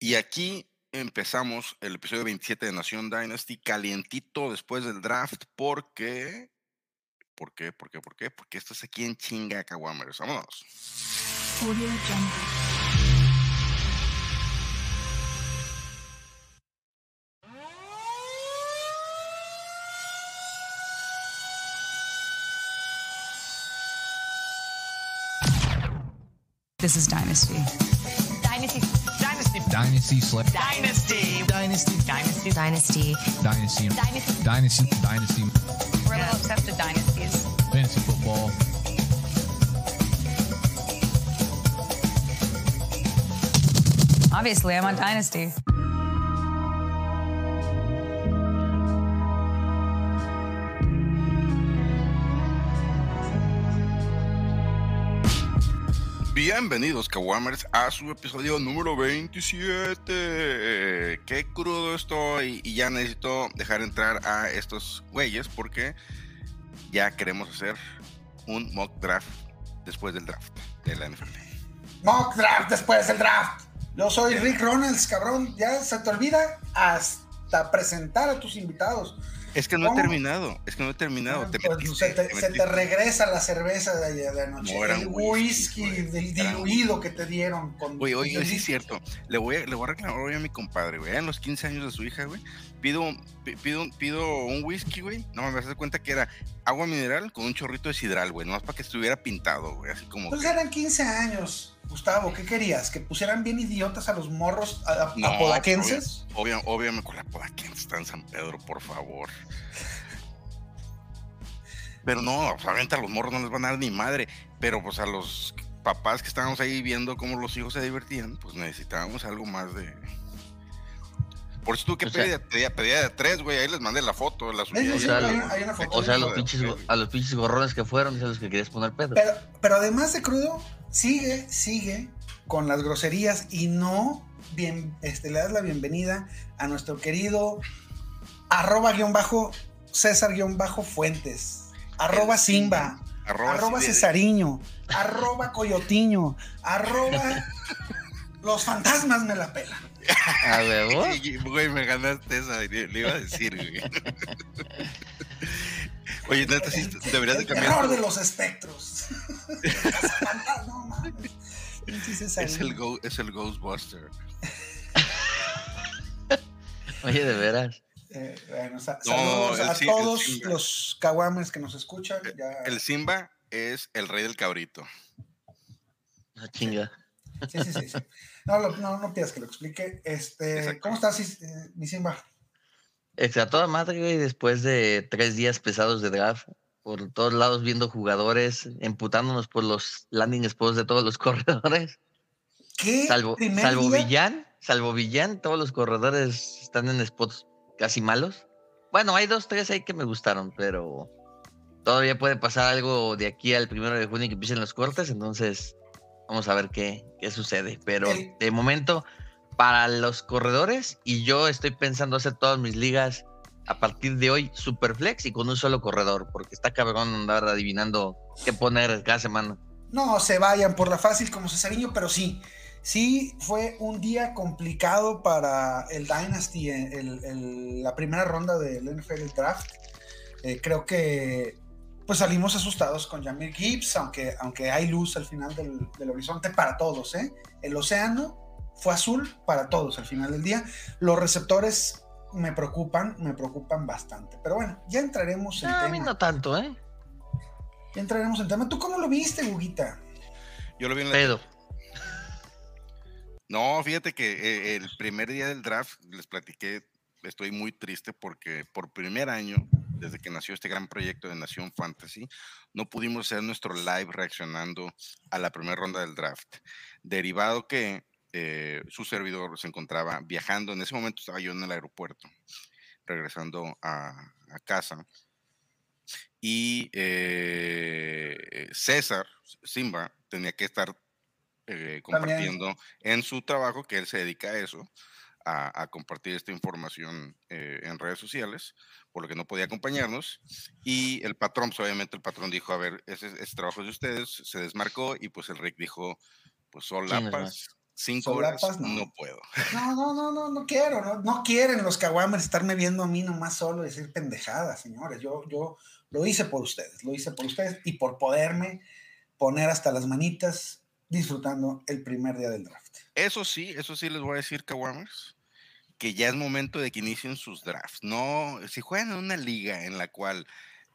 Y aquí empezamos el episodio 27 de Nación Dynasty calientito después del draft porque... ¿Por qué? ¿Por qué? ¿Por qué? Porque esto es aquí en chinga Caguamers. Vámonos. This is. Dynasty. Dynasty. Dynasty Slip. Dynasty. Dynasty. Dynasty. Dynasty. Dynasty. Dynasty. Dynasty. Dynasty. We're a little obsessed with dynasties. Fantasy football. Obviously, I'm on Dynasty. Bienvenidos, Kawamers, a su episodio número 27. Qué crudo estoy y ya necesito dejar entrar a estos güeyes porque ya queremos hacer un mock draft después del draft de la NFL. Mock draft después del draft. Yo soy Rick Ronalds, cabrón. Ya se te olvida hasta presentar a tus invitados. Es que no ¿Cómo? he terminado, es que no he terminado. Te Pues, metiste, se, te, te se te metiste. regresa la cerveza de ayer de anoche. No, el whisky, whisky, güey. del diluido que te dieron. Con, Oye, oye, sí es cierto. Le voy, a, le voy a reclamar hoy a mi compadre, güey. En los 15 años de su hija, güey. Pido, pi- pido, pido un whisky, güey. No me das cuenta que era agua mineral con un chorrito de sidral, güey. Nomás para que estuviera pintado, güey. Así como. Pues que- eran 15 años, Gustavo. ¿Qué querías? ¿Que pusieran bien idiotas a los morros a- a- No, apodaquenses? Obvio, obviamente con la podaquense está en San Pedro, por favor. Pero no, obviamente a los morros no les van a dar ni madre. Pero pues a los papás que estábamos ahí viendo cómo los hijos se divertían, pues necesitábamos algo más de. Por eso tuve que O sea- pedir, pedía, pedía de tres, güey. Ahí les mandé la foto, la subí. Una foto. O sea, Hijo los pinches, pedo. a los pinches gorrones que fueron, es a los que querías poner pedo. Pero, pero además de crudo, sigue, sigue con las groserías y no bien, este, le das la bienvenida a nuestro querido arroba guion bajo César guion bajo Fuentes, arroba El Simba, Arroba, arroba Cesariño, arroba Coyotiño, arroba los fantasmas me la pelan. A huevo. Güey, me ganaste esa, le, le iba a decir, güey. Oye, neta, sí, deberías de El cambiar. terror tu- de los espectros. No mames. Es el, go- es el Ghostbuster. Oye, de veras. Eh, bueno, sa- No, saludos el a el todos los caguames que nos escuchan. Ya, El Simba es el rey del cabrito. Ah, chinga. Sí, sí, sí, sí. No, lo- no, no pidas que lo explique. Este. ¿Cómo estás, eh, mi Simba? Extra toda madre, güey, después de tres días pesados de draft, por todos lados viendo jugadores, emputándonos por los landing spots de todos los corredores. ¿Qué Salvo, salvo día? Villán, salvo Villán, todos los corredores están en spots casi malos. Bueno, hay dos, tres ahí que me gustaron, pero todavía puede pasar algo de aquí al primero de junio que empiecen los cortes, entonces vamos a ver qué, qué sucede. Pero de momento, para los corredores, y yo estoy pensando hacer todas mis ligas a partir de hoy superflex y con un solo corredor, porque está cabrón andar adivinando qué poner cada semana. No se vayan por la fácil como Cesariño, pero sí. Sí, fue un día complicado para el Dynasty, eh, el- el- la primera ronda del NFL Draft. Eh, creo que pues salimos asustados con Jamir Gibbs, aunque, aunque hay luz al final del, del horizonte para todos. ¿eh? El océano fue azul para todos al final del día. Los receptores me preocupan, me preocupan bastante. Pero bueno, ya entraremos en No, a mí tema. no tanto, ¿eh? Ya entraremos en tema. ¿Tú cómo lo viste, Guguita? Yo lo vi en la Pedo. No, fíjate que eh, el primer día del draft les platiqué, estoy muy triste porque por primer año, desde que nació este gran proyecto de Nación Fantasy, no pudimos hacer nuestro live reaccionando a la primera ronda del draft. Derivado que eh, su servidor se encontraba viajando, en ese momento estaba yo en el aeropuerto, regresando a, a casa. Y eh, César, Simba, tenía que estar eh, compartiendo en su trabajo, que él se dedica a eso, a, a compartir esta información eh, en redes sociales, por lo que no podía acompañarnos. Y el patrón, pues, obviamente el patrón dijo, a ver, ese, ese trabajo es de ustedes, se desmarcó y pues el Rick dijo, pues solapas, cinco horas, Solapas, no. no. puedo. No, no, no, no, no quiero, no, no quieren los caguames estarme viendo a mí nomás solo y decir pendejadas, señores. Yo, yo lo hice por ustedes, lo hice por ustedes y por poderme poner hasta las manitas disfrutando el primer día del draft. Eso sí, eso sí les voy a decir, Kawamers, que ya es momento de que inicien sus drafts. No, si juegan en una liga en la cual,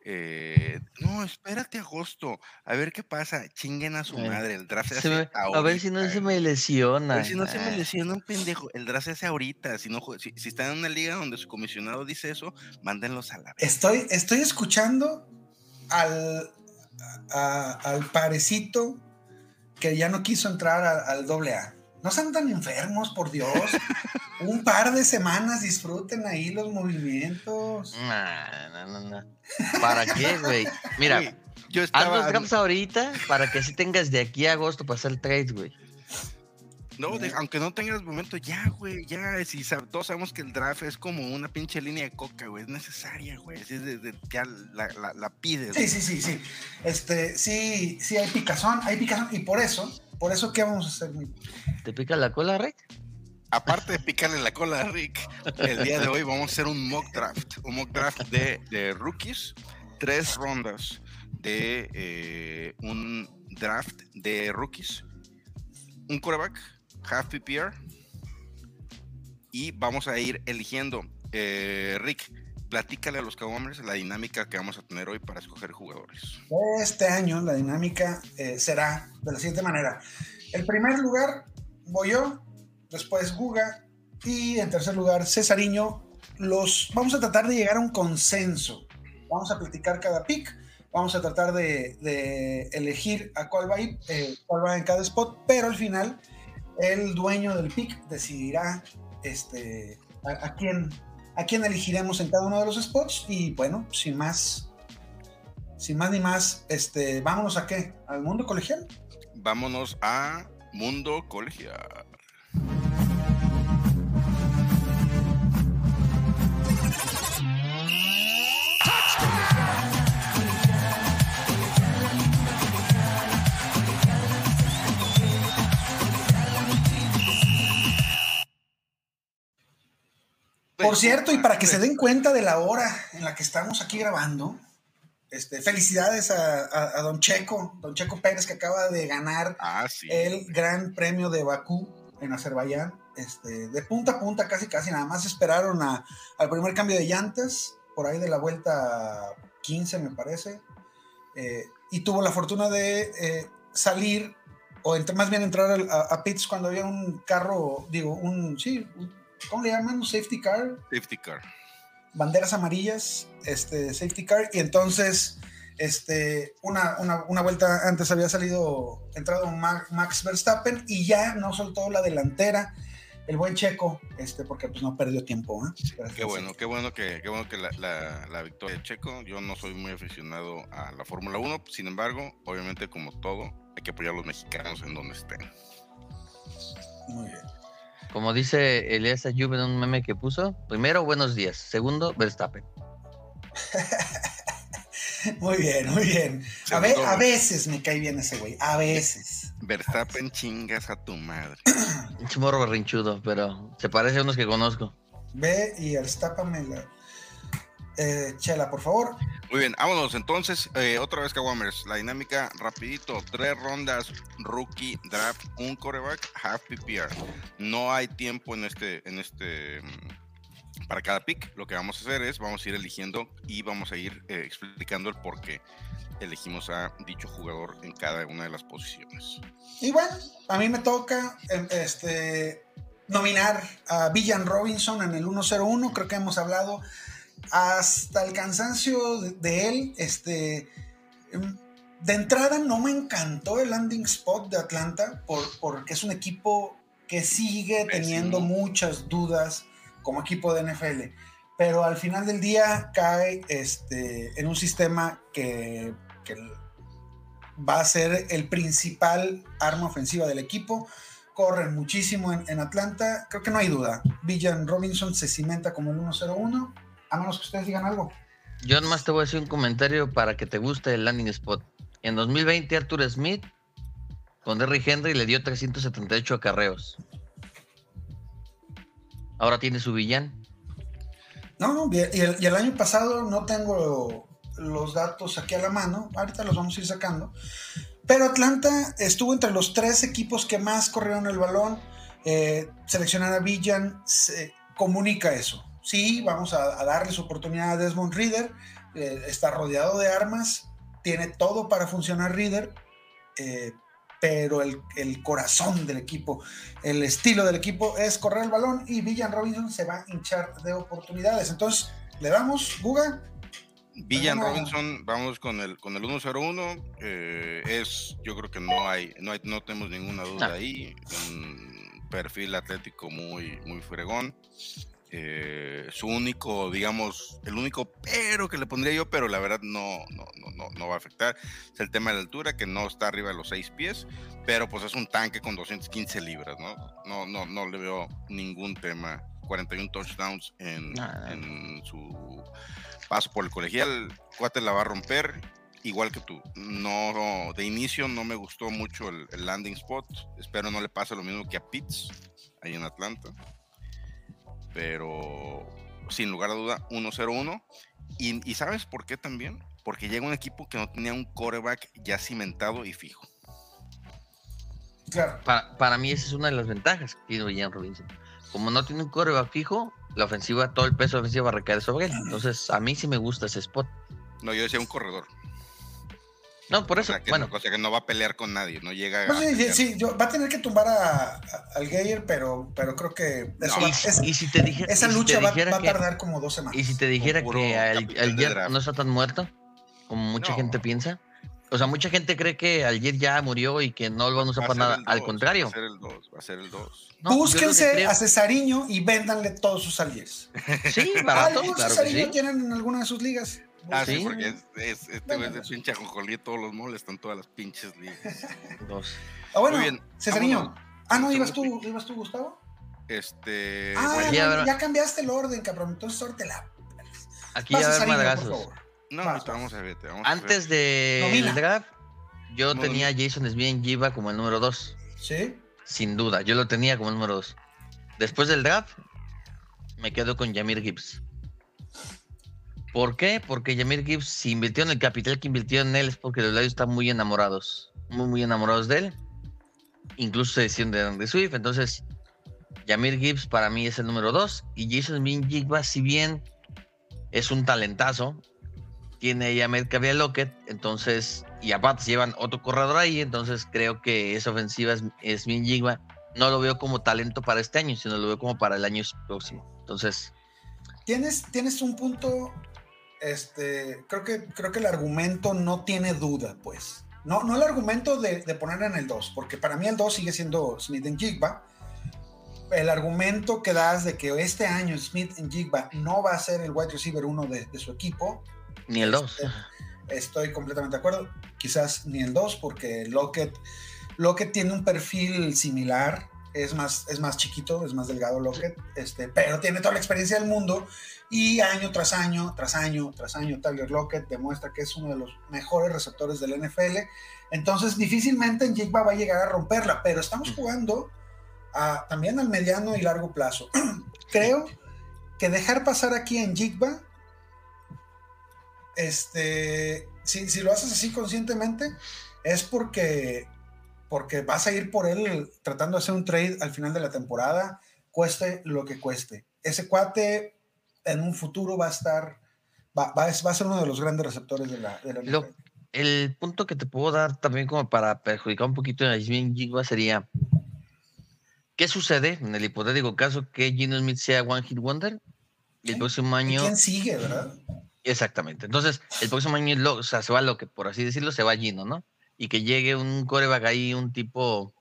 eh, no, espérate agosto, a ver qué pasa, chinguen a su Eh, madre, el draft se hace me- a ver si no se me A lesiona. ver si no se me lesiona un pendejo, el draft se hace ahorita, si no, si, si están en una liga donde su comisionado dice eso, mándenlos a la vez. Estoy, estoy escuchando al, a- al parecito que ya no quiso entrar a- al doble A. No sean tan enfermos, por Dios. Un par de semanas disfruten ahí los movimientos. nah, no, no, no. ¿Para qué, güey? Mira, Güey, yo haz estaba, los drafts ahorita para que así tengas de aquí a agosto para hacer trades, güey. No, de- aunque no tengas momento, ya, güey, ya, si sab- todos sabemos que el draft es como una pinche línea de coca, güey, es necesaria, güey, así es de, de- ya la, la, la pides. Sí, sí, sí, sí. Este, sí, sí, hay picazón, hay picazón. Y por eso, por eso, ¿qué vamos a hacer? mi- ¿Te pica la cola, Rick? Aparte de picarle la cola a Rick, el día de hoy vamos a hacer un mock draft, un mock draft de, rookies, tres rondas de eh, un draft de rookies, un quarterback, half PPR, y vamos a ir eligiendo. Eh, Rick, platícale a los Cowboys la dinámica que vamos a tener hoy para escoger jugadores. Este año la dinámica eh, será de la siguiente manera. El primer lugar voy yo, después Guga y en tercer lugar Cesariño. Los, vamos a tratar de llegar a un consenso. Vamos a platicar cada pick. Vamos a tratar de, elegir a cuál va, a ir, eh, cuál va en cada spot, pero al final el dueño del pick decidirá este, a, a quién, a quién elegiremos en cada uno de los spots. Y bueno, sin más, sin más ni más, este, vámonos a qué? ¿Al mundo colegial? Vámonos a Mundo Colegial. Por cierto, y para que se den cuenta de la hora en la que estamos aquí grabando, este, felicidades a, a- a don Checo, don Checo Pérez, que acaba de ganar Ah, sí. el Gran Premio de Bakú en Azerbaiyán. Este, de punta a punta, casi casi, nada más esperaron a- al primer cambio de llantas, por ahí de la vuelta 15, me parece, eh, y tuvo la fortuna de eh, salir, o entre- más bien entrar a, a pits cuando había un carro, digo, un, sí, un- ¿cómo le llaman? Un safety car, Safety car. banderas amarillas, este, safety car, y entonces, este, una, una, una vuelta antes había salido, entrado Ma- Max Verstappen, y ya no soltó la delantera, el buen Checo, este, porque pues no perdió tiempo, ¿eh? Qué bueno, qué bueno que, qué bueno que la, la- la victoria de Checo. Yo no soy muy aficionado a la Fórmula 1, sin embargo, obviamente como todo, hay que apoyar a los mexicanos en donde estén. Muy bien. Como dice Elias Ayub en un meme que puso, primero, buenos días. Segundo, Verstappen. Muy bien, muy bien. A, ve- Segundo, a veces me cae bien ese güey, a veces. Verstappen chingas a tu madre. Un chimorro berrinchudo, pero se parece a unos que conozco. Ve y estápame la... Eh, Chela, por favor. Muy bien, vámonos entonces, eh, otra vez Kawamers, la dinámica rapidito, tres rondas, rookie, draft, un coreback, half PPR. No hay tiempo en este, en este, mm, para cada pick. Lo que vamos a hacer es, vamos a ir eligiendo y vamos a ir eh, explicando el por qué elegimos a dicho jugador en cada una de las posiciones. Y bueno, a mí me toca em, este, nominar a Villan Robinson en el 101. Creo que hemos hablado hasta el cansancio de, de él. Este, em, de entrada no me encantó el landing spot de Atlanta por, porque es un equipo que sigue teniendo muchas dudas como equipo de NFL. Pero al final del día cae este, en un sistema que, que va a ser el principal arma ofensiva del equipo. Corren muchísimo en, en Atlanta. Creo que no hay duda. Villan Robinson se cimenta como el 1-0-1. A menos que ustedes digan algo. Yo nomás te voy a decir un comentario para que te guste el landing spot. En 2020, Arthur Smith con Derrick Henry le dio 378 acarreos. Ahora tiene su villán. No, no, y el, y el año pasado no tengo los datos aquí a la mano, ahorita los vamos a ir sacando, pero Atlanta estuvo entre los tres equipos que más corrieron el balón. Eh, seleccionar a Villan se comunica eso. Sí, vamos a, a darles oportunidad a Desmond Reader. eh, está rodeado de armas, tiene todo para funcionar Reader, eh, pero el, el corazón del equipo, el estilo del equipo es correr el balón y Villan Robinson se va a hinchar de oportunidades. Entonces, le damos, Guga. Villan Robinson, vamos con el con el 1-0-1. eh, es, yo creo que no hay, no hay, no tenemos ninguna duda Ah. ahí. Un perfil atlético muy, muy fregón. Eh, su único, digamos, el único pero que le pondría yo, pero la verdad no, no, no, no, va a afectar, es el tema de la altura, que no está arriba de los 6 pies, pero pues es un tanque con 215 libras, ¿no? No, no, no le veo ningún tema. 41 touchdowns en, en su paso por el colegial, Cuate la va a romper, igual que tú. No, de inicio no me gustó mucho el, el landing spot. Espero no le pase lo mismo que a Pitts, ahí en Atlanta. Pero sin lugar a duda, 1-0-1. Y, y ¿sabes por qué también? Porque llega un equipo que no tenía un quarterback ya cimentado y fijo. Claro. Para, para mí esa es una de las ventajas que tiene Villan Robinson. Como no tiene un coreback fijo, la ofensiva, todo el peso ofensivo va a recaer sobre él. Entonces, a mí sí me gusta ese spot. No, yo decía un corredor. No, por O eso, sea, que, bueno, o sea, que no va a pelear con nadie, no llega No, a sí, sí, pelear. sí, yo- va a tener que tumbar a, a- al Geyer, pero, pero creo que eso No, va- y, si- es- y si te dije, esa y si te lucha va, dijera va a que- tardar como dos semanas. Y si te dijera que al, capital al de Jet draft. no está tan muerto, como mucha No. gente piensa. O sea, mucha gente cree que al Jet ya murió y que no lo van a usar Va a para nada. el Al dos, contrario. Va a ser el 2, va a ser el 2. No, Búsquense creo- a Cesariño y véndanle todos sus alies. Sí, barato, ¿Algún claro que Cesariño sí. tienen en alguna de sus ligas? Ah, sí, Sí. porque es, es- este güey es de pinche ajonjolí, todos los moles están todas las pinches ligas. Dos. Ah, bueno, Muy bien, Cesariño. vámonos. Ah, no, ibas tú, ibas tú, Gustavo. Este. Ah, bueno, ya no, habrá- ya cambiaste el orden, cabrón. Entonces, órtela. Aquí Va ya va a haber madrazos. favor. no, vas, vas. vamos a ver. Vamos a Antes ver. Nomina. del draft, yo No, tenía a Jason Smith en Giva como el número 2. Sí. Sin duda, yo lo tenía como el número 2. Después del draft, me quedo con Yamir Gibbs. ¿Por qué? Porque Yamir Gibbs, si invirtió en el capital que invirtió en él, es porque los Lions están muy enamorados. Muy, muy enamorados de él. Incluso se decían de Andre Swift. Entonces, Yamir Gibbs para mí es el número 2. Y Jason Smith Jigba, si bien es un talentazo, tiene ahí a Metcalf y Lockett, entonces, y aparte llevan otro corredor ahí, entonces creo que esa ofensiva es, es bien Jigba. No lo veo como talento para este año, sino lo veo como para el año próximo. Entonces, Tienes, tienes un punto. Este, creo que, creo que el argumento no tiene duda, pues. No, no el argumento de, de poner en el 2, porque para mí el 2 sigue siendo Smith en Jigba. El argumento que das de que este año Smith en Jigba no va a ser el wide receiver 1 de, de su equipo, ni el 2. Este, Estoy completamente de acuerdo. Quizás ni el 2, porque Lockett, Lockett tiene un perfil similar. Es más, es más chiquito, es más delgado Lockett, este, pero tiene toda la experiencia del mundo. Y año tras año, tras año, tras año, Tyler Lockett demuestra que es uno de los mejores receptores del NFL. Entonces, difícilmente en Jigba va a llegar a romperla, pero estamos jugando a- también al mediano y largo plazo. Creo que dejar pasar aquí en Jigba este, si, si lo haces así conscientemente, es porque, porque vas a ir por él tratando de hacer un trade al final de la temporada, cueste lo que cueste. Ese cuate en un futuro va a estar, va, va, va a ser uno de los grandes receptores de la, de la Lo- NFL. El punto que te puedo dar también como para perjudicar un poquito a Smith Jigba sería, ¿qué sucede en el hipotético caso que Gino Smith sea One Hit Wonder? Y el próximo ¿Y año... quién sigue, verdad? Exactamente. Entonces, el próximo año, lo, o sea, se va lo que, por así decirlo, se va Gino, ¿no? Y que llegue un coreback ahí, un tipo.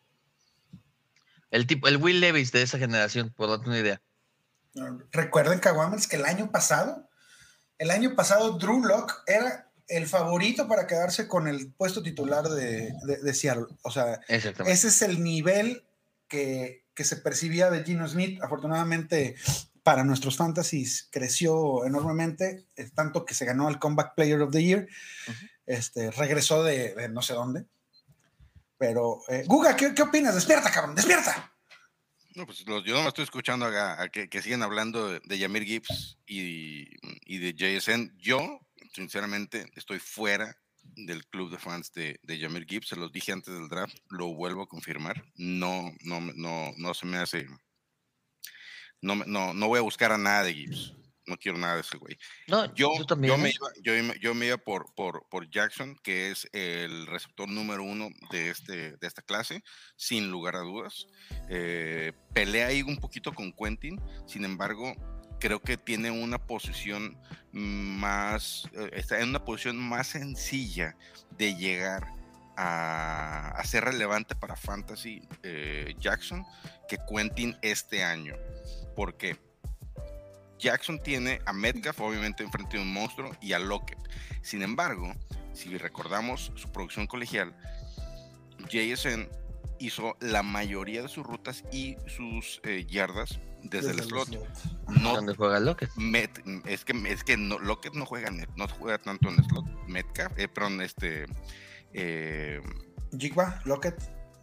El tipo, el Will Levis de esa generación, por darte una idea. Recuerden, Caguamers, que el año pasado, el año pasado Drew Lock era el favorito para quedarse con el puesto titular de, de- de Seattle. O sea, ese es el nivel que, que se percibía de Gino Smith. Afortunadamente, para nuestros fantasies creció enormemente, eh, tanto que se ganó el Comeback Player of the Year. Este, regresó de, no sé dónde. Pero, eh, Guga, ¿qué, ¿qué opinas? Despierta, cabrón, despierta. No, pues los- yo no me estoy escuchando a, que, que siguen hablando de, de Yamir Gibbs y, y de JSN. Yo, sinceramente, estoy fuera del club de fans de, de Yamir Gibbs. Se los dije antes del draft, lo vuelvo a confirmar. No, no, no, no se me hace. No, no, no voy a buscar a nada de Gibbs. No quiero nada de ese güey. No, Yo, yo, también. yo, me ¿eh? iba, yo, me iba por, por, por Jackson, que es el receptor número uno de, este, de esta clase, sin lugar a dudas. Eh, pelea ahí un poquito con Quentin, sin embargo, creo que tiene una posición más, eh, está en una posición más sencilla de llegar a, a ser relevante para Fantasy eh, Jackson que Quentin este año. Porque Jackson tiene a Metcalf, obviamente, enfrente de un monstruo, y a Lockett. Sin embargo, si recordamos su producción colegial, JSN hizo la mayoría de sus rutas y sus eh, yardas desde, el slot. No, ¿Dónde juega Lockett? Met- es que, es que no, Lockett no juega, no juega tanto en slot. Metcalf, eh, perdón, este. eh, Jigba, Lockett,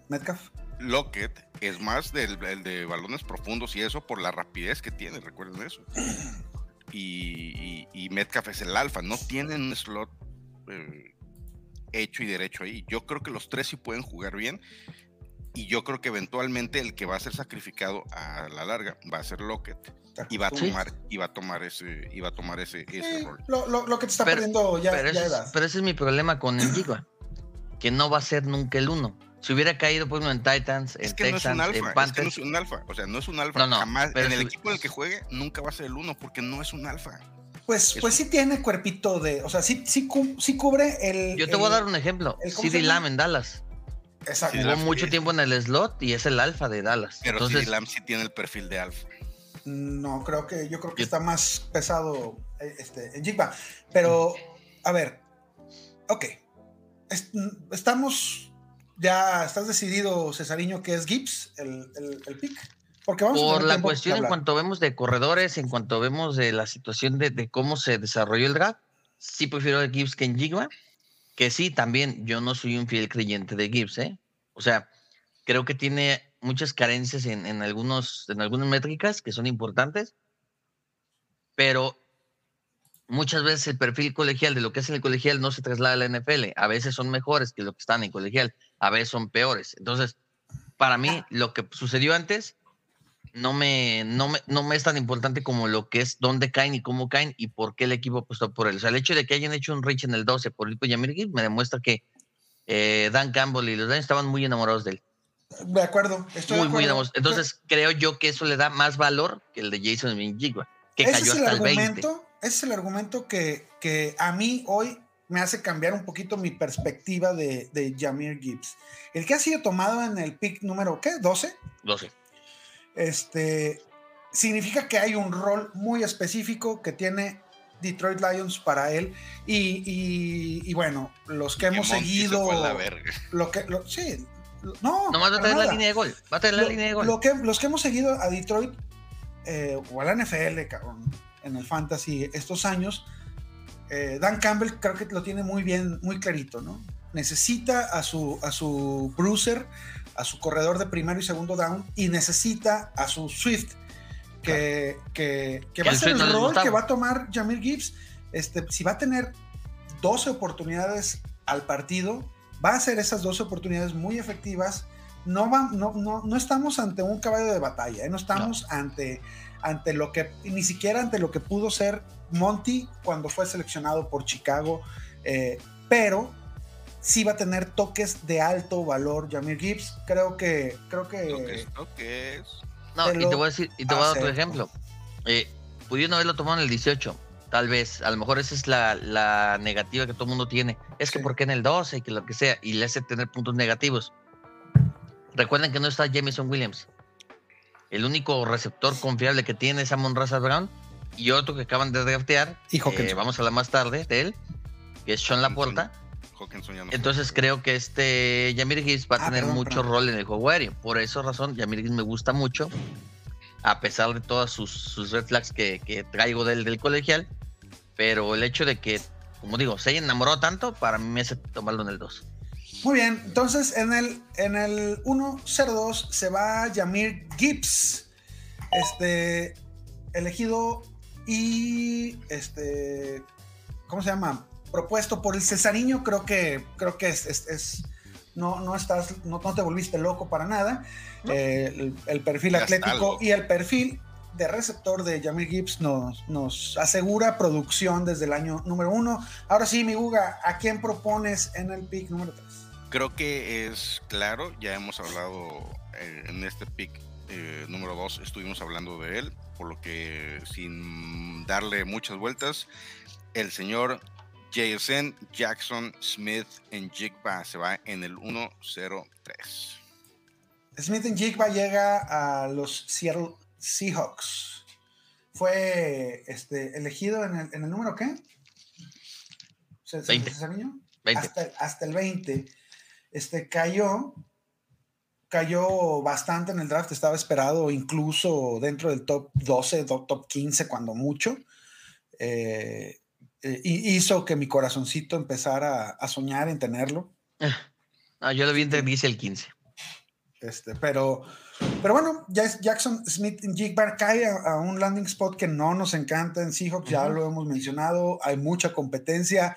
Metcalf. Lockett es más del el de balones profundos y eso por la rapidez que tiene, recuerden eso. Y, y- y Metcalf es el alfa, no tienen un slot eh, hecho y derecho ahí. Yo creo que los tres sí pueden jugar bien y yo creo que eventualmente el que va a ser sacrificado a la larga va a ser Lockett y va a Sí. tomar, y va a tomar ese, y va a tomar ese, ese Eh, rol. lo, lo- lo que te está Pero- perdiendo ya, pero, ya ese, edad. pero ese es mi problema con el Jigba, que no va a ser nunca el uno. Si hubiera caído por ejemplo, en Titans, en Es que no es un Texans, alfa, en es que no Panthers, es un alfa, o sea, no es un alfa. No, no, Jamás, pero en el equipo en el que juegue, nunca va a ser el uno, porque no es un alfa. Pues, es pues sí tiene cuerpito de. O sea, sí, sí, cu- sí cubre el. yo te voy a dar un ejemplo. el- ¿cómo se CD? Lamb en Dallas. Exacto. Lamb, mucho sí. tiempo en el slot y es el alfa de Dallas. Pero Entonces, CD Lamb sí tiene el perfil de alfa. No, creo que yo creo que Yo- está más pesado eh, este, en Jigba. Pero, a ver, ok. Es- estamos. Ya estás decidido, Cesariño, que es Gibbs el, el, el pick. Porque vamos por la cuestión en cuanto vemos de corredores, en cuanto vemos de la situación de, de cómo se desarrolló el draft, sí prefiero a Gibbs que en Jigba, que sí, también yo no soy un fiel creyente de Gibbs, ¿eh? O sea, creo que tiene muchas carencias en, en algunos, en algunas métricas que son importantes, pero muchas veces el perfil colegial de lo que es en el colegial no se traslada a la NFL. A veces son mejores que lo que están en colegial, a veces son peores. Entonces, para mí, lo que sucedió antes no me, no me, no me es tan importante como lo que es dónde caen y cómo caen y por qué el equipo apostó por él. O sea, el hecho de que hayan hecho un reach en el 12 por ir con Yamir Gibbs me demuestra que eh, Dan Campbell y los Lions estaban muy enamorados de él. De acuerdo, estoy muy, de muy enamorados. Entonces, creo yo que eso le da más valor que el de Jason Minjigua, que ese cayó es el hasta el 20. argumento, ese es el argumento que, que a mí hoy me hace cambiar un poquito mi perspectiva de, de Jamir Gibbs. El que ha sido tomado en el pick número, ¿qué? 12. 12. Este, significa que hay un rol muy específico que tiene Detroit Lions para él. Y, y- y bueno, los que hemos Monty se seguido. a la verga. Lo que, lo- sí, no. Nomás va a para tener la nada. línea de gol. Va a tener la Lo- línea de gol. lo que, los que hemos seguido a Detroit eh, o a la NFL, cabrón, en el fantasy estos años, eh, Dan Campbell creo que lo tiene muy bien, muy clarito, ¿no? Necesita a su, a su bruiser, a su corredor de primero y segundo down, y necesita a su Swift, que, que, que Que va a ser el no rol que va a tomar Jamir Gibbs. Este, si va a tener 12 oportunidades al partido, va a ser esas 12 oportunidades muy efectivas. No, va, no, no, no estamos ante un caballo de batalla, ¿eh? no estamos ante, ante lo que, ni siquiera ante lo que pudo ser Monty cuando fue seleccionado por Chicago, eh, pero sí va a tener toques de alto valor Jamir Gibbs. Creo que, creo que Toques, toques. No, y te voy a decir, y te voy a dar otro ejemplo. Eh, pudieron haberlo tomado en el 18, tal vez. A lo mejor esa es la, la negativa que todo el mundo tiene. Es que Sí. ¿por qué en el 12 y que lo que sea? Y le hace tener puntos negativos. Recuerden que no está Jameson Williams. El único receptor confiable que tiene es Amon Raza Brown y otro que acaban de draftear. Y eh, vamos a hablar más tarde de él, que es Sean Laporta. Hawkinson ya no Entonces creo que este Yamir Gibbs va a Ah, tener perdón, mucho perdón. rol en el juego aéreo. Por esa razón, Yamir Gibbs me gusta mucho, a pesar de todas sus, sus red flags que, que traigo del, del colegial. Pero el hecho de que, como digo, se haya enamorado tanto, para mí me hace tomarlo en el 2. Muy bien, entonces en el, en el 102 se va Yamir Gibbs, este, elegido y, este, ¿cómo se llama? Propuesto por el Cesariño, creo que, creo que es, es- es- no, no estás, no, no te volviste loco para nada. Eh, el, el perfil Ya atlético y el perfil de receptor de Yamir Gibbs nos, nos asegura producción desde el año número uno. Ahora sí, mi Guga, ¿a quién propones en el pick número 3? Creo que es claro, ya hemos hablado eh, en este pick eh, número 2, estuvimos hablando de él, por lo que sin darle muchas vueltas, el señor JSN Jackson Smith en Jigba se va en el 103. Smith Jigba llega a los Seattle Seahawks. Fue este, elegido en el, en el número qué? ¿Se- se- 20. se sabe, niño? 20. Hasta, hasta el 20. Este cayó. Cayó bastante en el draft, estaba esperado incluso dentro del top 12, do- top 15, cuando mucho. Eh, eh, hizo que mi corazoncito empezara a soñar en tenerlo. No, yo lo vi entre 10 y el 15. Este, pero, pero bueno, ya Jackson Smith Jigbar cae a, a un landing spot que no nos encanta en Seahawks, ya Ujú. lo hemos mencionado, hay mucha competencia,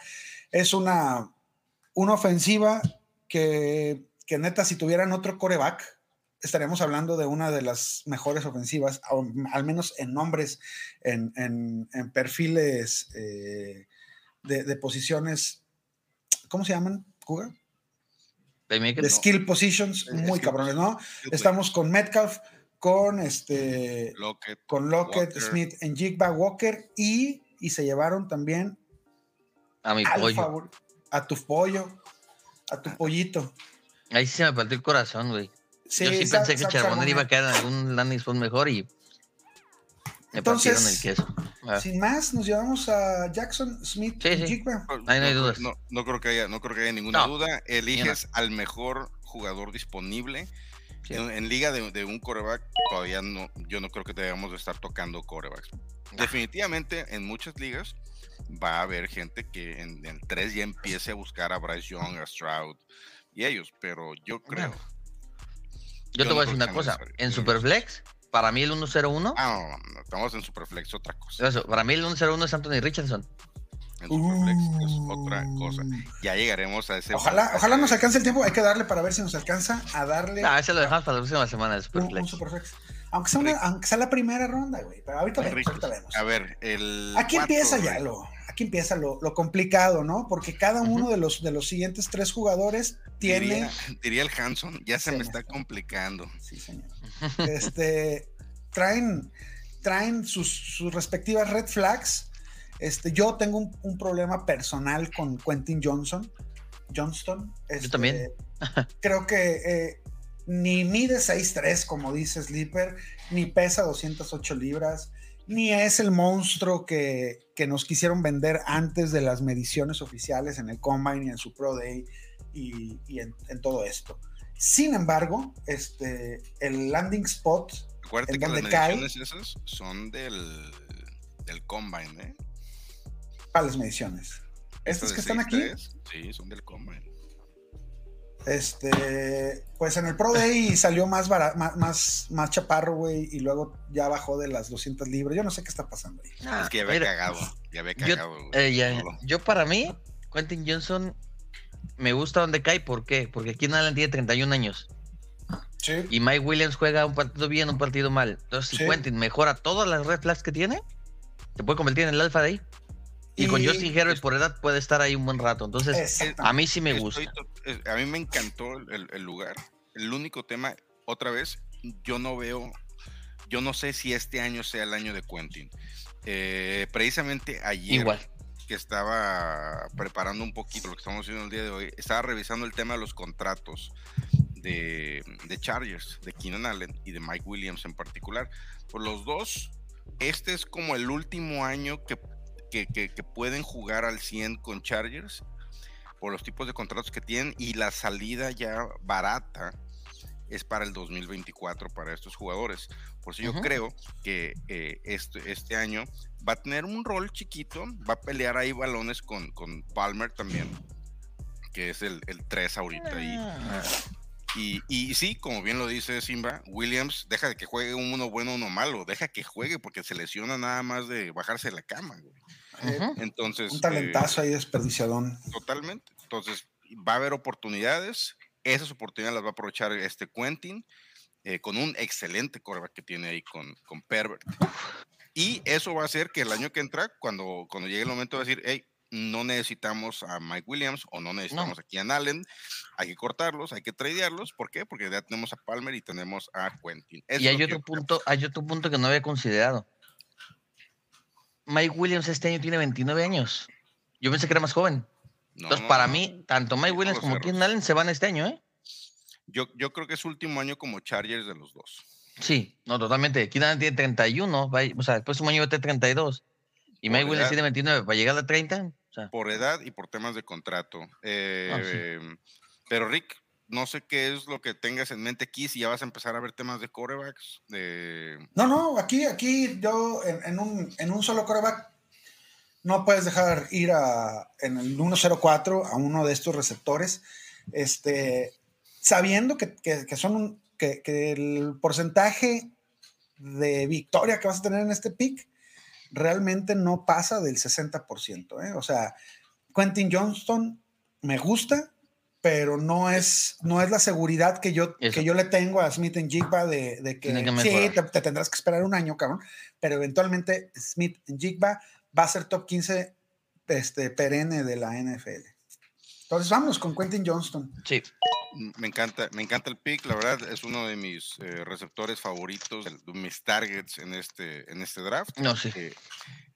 es una, una ofensiva que, que neta, si tuvieran otro coreback, estaríamos hablando de una de las mejores ofensivas, al menos en nombres, en, en- en perfiles eh, de, de posiciones, ¿cómo se llaman? ¿Cuga? Playmaker, De no. skill positions, muy skill cabrones, ¿no? Estamos con Metcalf, con este, Lockett, con Lockett, Walker. Smith, en Jigba Walker y, y se llevaron también A mi pollo. favor, a tu pollo, a tu pollito. Ahí sí se me partió el corazón, güey. Sí, Yo sí pensé que Charbonnet iba a quedar en algún landing spot mejor y me partieron el Entonces, queso. Ah, Sin más, nos llevamos a Jackson Smith Sí. Ahí no hay dudas. No, no creo que haya, no creo que haya ninguna No. duda. Eliges al mejor jugador disponible. Sí. En, en liga de, de un coreback, todavía no, yo no creo que debamos de estar tocando corebacks. Definitivamente en muchas ligas va a haber gente que en el 3 ya empiece a buscar a Bryce Young, a Stroud y ellos, pero yo creo. Yo yo te no voy a decir una cosa. necesario. En Superflex, para mí el 101, Ah, no, no, no, estamos en Superflex, otra cosa. eso, para mí el 101 es Anthony Richardson. En Superflex es otra cosa. Uh. Ya llegaremos a ese. Ojalá, ojalá nos alcance el tiempo. Hay que darle para ver si nos alcanza a darle Ah, ese lo dejamos para la próxima semana de un, un Superflex. superflex. Aunque sea, una- aunque sea la primera ronda, güey. Pero ahorita vemos, ahorita vemos. A ver, el. Aquí cuatro, empieza ya güey. lo, aquí empieza lo, lo complicado, ¿no? Porque cada uno de los, de los siguientes tres jugadores tiene. Diría, diría el Hanson, ya se Sí, me me está está- complicando. Sí, señor. Este, traen, traen sus, sus respectivas red flags. Este, yo tengo un, un problema personal con Quentin Johnson. Johnston. Este, también. creo que eh, ni mide 6'3, como dice Sleeper, ni pesa 208 libras, ni es el monstruo que, que nos quisieron vender antes de las mediciones oficiales en el Combine y en su Pro Day y, y en, en todo esto. Sin embargo, este, el landing spot, Acuérdate ¿En que las dónde cae? mediciones esas son del, del Combine, ¿eh? las mediciones. Estas que están aquí, 6'3", Sí, son del Combine. Este, pues en el Pro Day salió más, bara- más, más, más chaparro, güey, y luego ya bajó de las 200 libras. Yo no sé qué está pasando ahí. Ah, es que ya había mira, cagado. Ya había yo- cagado. güey, eh, ya- yo para mí, Quentin Johnson me gusta donde cae. ¿Por qué? Porque aquí en Allen tiene 31 años. Sí. Y Mike Williams juega un partido bien, un partido mal. Entonces, si Sí. Quentin mejora todas las red flags que tiene, se puede convertir en el alfa de ahí. Y, con Justin Herbert por edad puede estar ahí un buen rato. Entonces, a mí sí me Estoy gusta. to- eh, a mí me encantó el, el lugar. El único tema, otra vez, yo no veo, yo no sé si este año sea el año de Quentin. Eh, precisamente ayer Igual. que estaba preparando un poquito lo que estamos haciendo el día de hoy, estaba revisando el tema de los contratos de, de Chargers, de Keenan Allen y de Mike Williams en particular. Por los dos, este es como el último año que, que, que- que pueden jugar al 100 con Chargers por los tipos de contratos que tienen y la salida ya barata es para el 2024 para estos jugadores. Por eso yo Ujú. creo que eh, este, este año va a tener un rol chiquito, va a pelear ahí balones con, con Palmer también, que es el, el 3 ahorita. Y, Ah, y, y sí, como bien lo dice Simba, Williams deja de que juegue uno bueno, uno malo, deja que juegue porque se lesiona nada más de bajarse de la cama. güey. Eh. Entonces, un eh, talentazo ahí desperdiciadón. Totalmente. Entonces, va a haber oportunidades. Esas oportunidades las va a aprovechar este Quentin eh, con un excelente coreback que tiene ahí con, con Pervert. Y eso va a hacer que el año que entra, cuando, cuando llegue el momento de decir, hey, no necesitamos a Mike Williams o no necesitamos a Kian Allen, hay que cortarlos, hay que tradearlos. ¿Por qué? Porque ya tenemos a Palmer y tenemos a Quentin. Eso Y hay otro punto, hay otro punto que no había considerado. Mike Williams este año tiene 29 años. Yo pensé que era más joven. No, Entonces, para mí, tanto Mike Williams como. Keenan Allen se van este año, ¿eh? Yo, yo creo que es último año como Chargers de los dos. Sí, no, totalmente. Keenan Allen tiene 31, va a- o sea, el próximo año va a tener 32. Y Mike Williams tiene 29, para llegar a 30, o sea, por edad y por temas de contrato. Ah, Eh, Pero Rick, no sé qué es lo que tengas en mente aquí, si ya vas a empezar a ver temas de corebacks. No, no, aquí, aquí yo en, un, solo coreback no puedes dejar ir a, en el 1-0-4 a uno de estos receptores, este, sabiendo que, que- son que el porcentaje de victoria que vas a tener en este pick realmente no pasa del 60%. ¿eh? O sea, Quentin Johnston me gusta, pero no es, no es la seguridad que yo, Eso. que yo le tengo a Smith en Jigba de, de que, sí, te, te tendrás que esperar un año, cabrón, pero eventualmente Smith en Jigba va a ser top 15 este, perenne de la NFL. Entonces vamos con Quentin Johnston. sí. Me encanta, me encanta el pick, la verdad es uno de mis eh, receptores favoritos, de mis targets en este, en este draft. No, sí. Eh,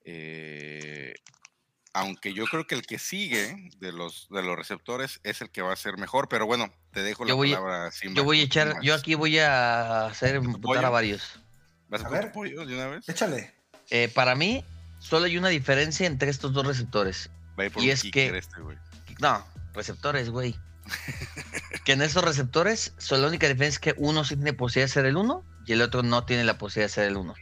eh, aunque yo creo que el que sigue de los, de los receptores es el que va a ser mejor, pero bueno, te dejo Yo la voy a- palabra. Simba, Yo voy a echar, yo aquí voy a hacer ¿Tu votar a varios. ¿Vas A ver. pollo de una vez? Échale. Eh, para mí, solo hay una diferencia entre estos dos receptores. Y un es que- este, güey. No, receptores, güey. que en estos receptores, solo la única diferencia es que uno sí tiene posibilidad de ser el uno y el otro no tiene la posibilidad de ser el uno.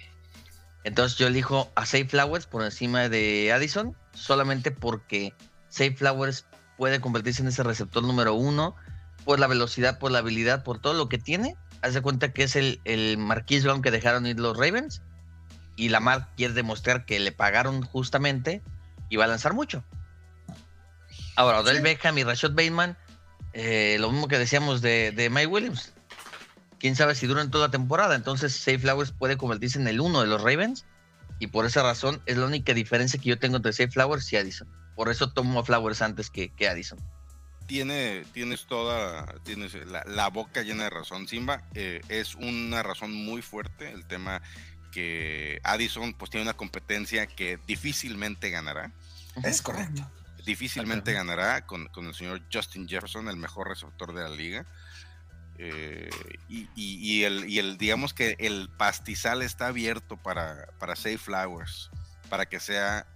Entonces yo elijo a Safe Flowers por encima de Addison, solamente porque Safe Flowers puede convertirse en ese receptor número uno por la velocidad, por la habilidad, por todo lo que tiene. Haz de cuenta que es el, el Marquise Brown que dejaron ir los Ravens y Lamar quiere demostrar que le pagaron justamente y va a lanzar mucho. Ahora, Odell Sí. Beckham y Rashad Bateman, eh, lo mismo que decíamos de, de Mike Williams. Quién sabe si duran toda la temporada. Entonces, Safe Flowers puede convertirse en el uno de los Ravens. Y por esa razón es la única diferencia que yo tengo entre Safe Flowers y Addison. Por eso tomo a Flowers antes que, que Addison. Tiene, tienes toda, tienes la, la boca llena de razón, Simba. Eh, es una razón muy fuerte el tema que Addison pues tiene una competencia que difícilmente ganará. Es correcto. Difícilmente ganará con, con el señor Justin Jefferson, el mejor receptor de la liga. Eh, y, y- y el, y el, digamos que el pastizal está abierto para, para Safe Flowers, para que sea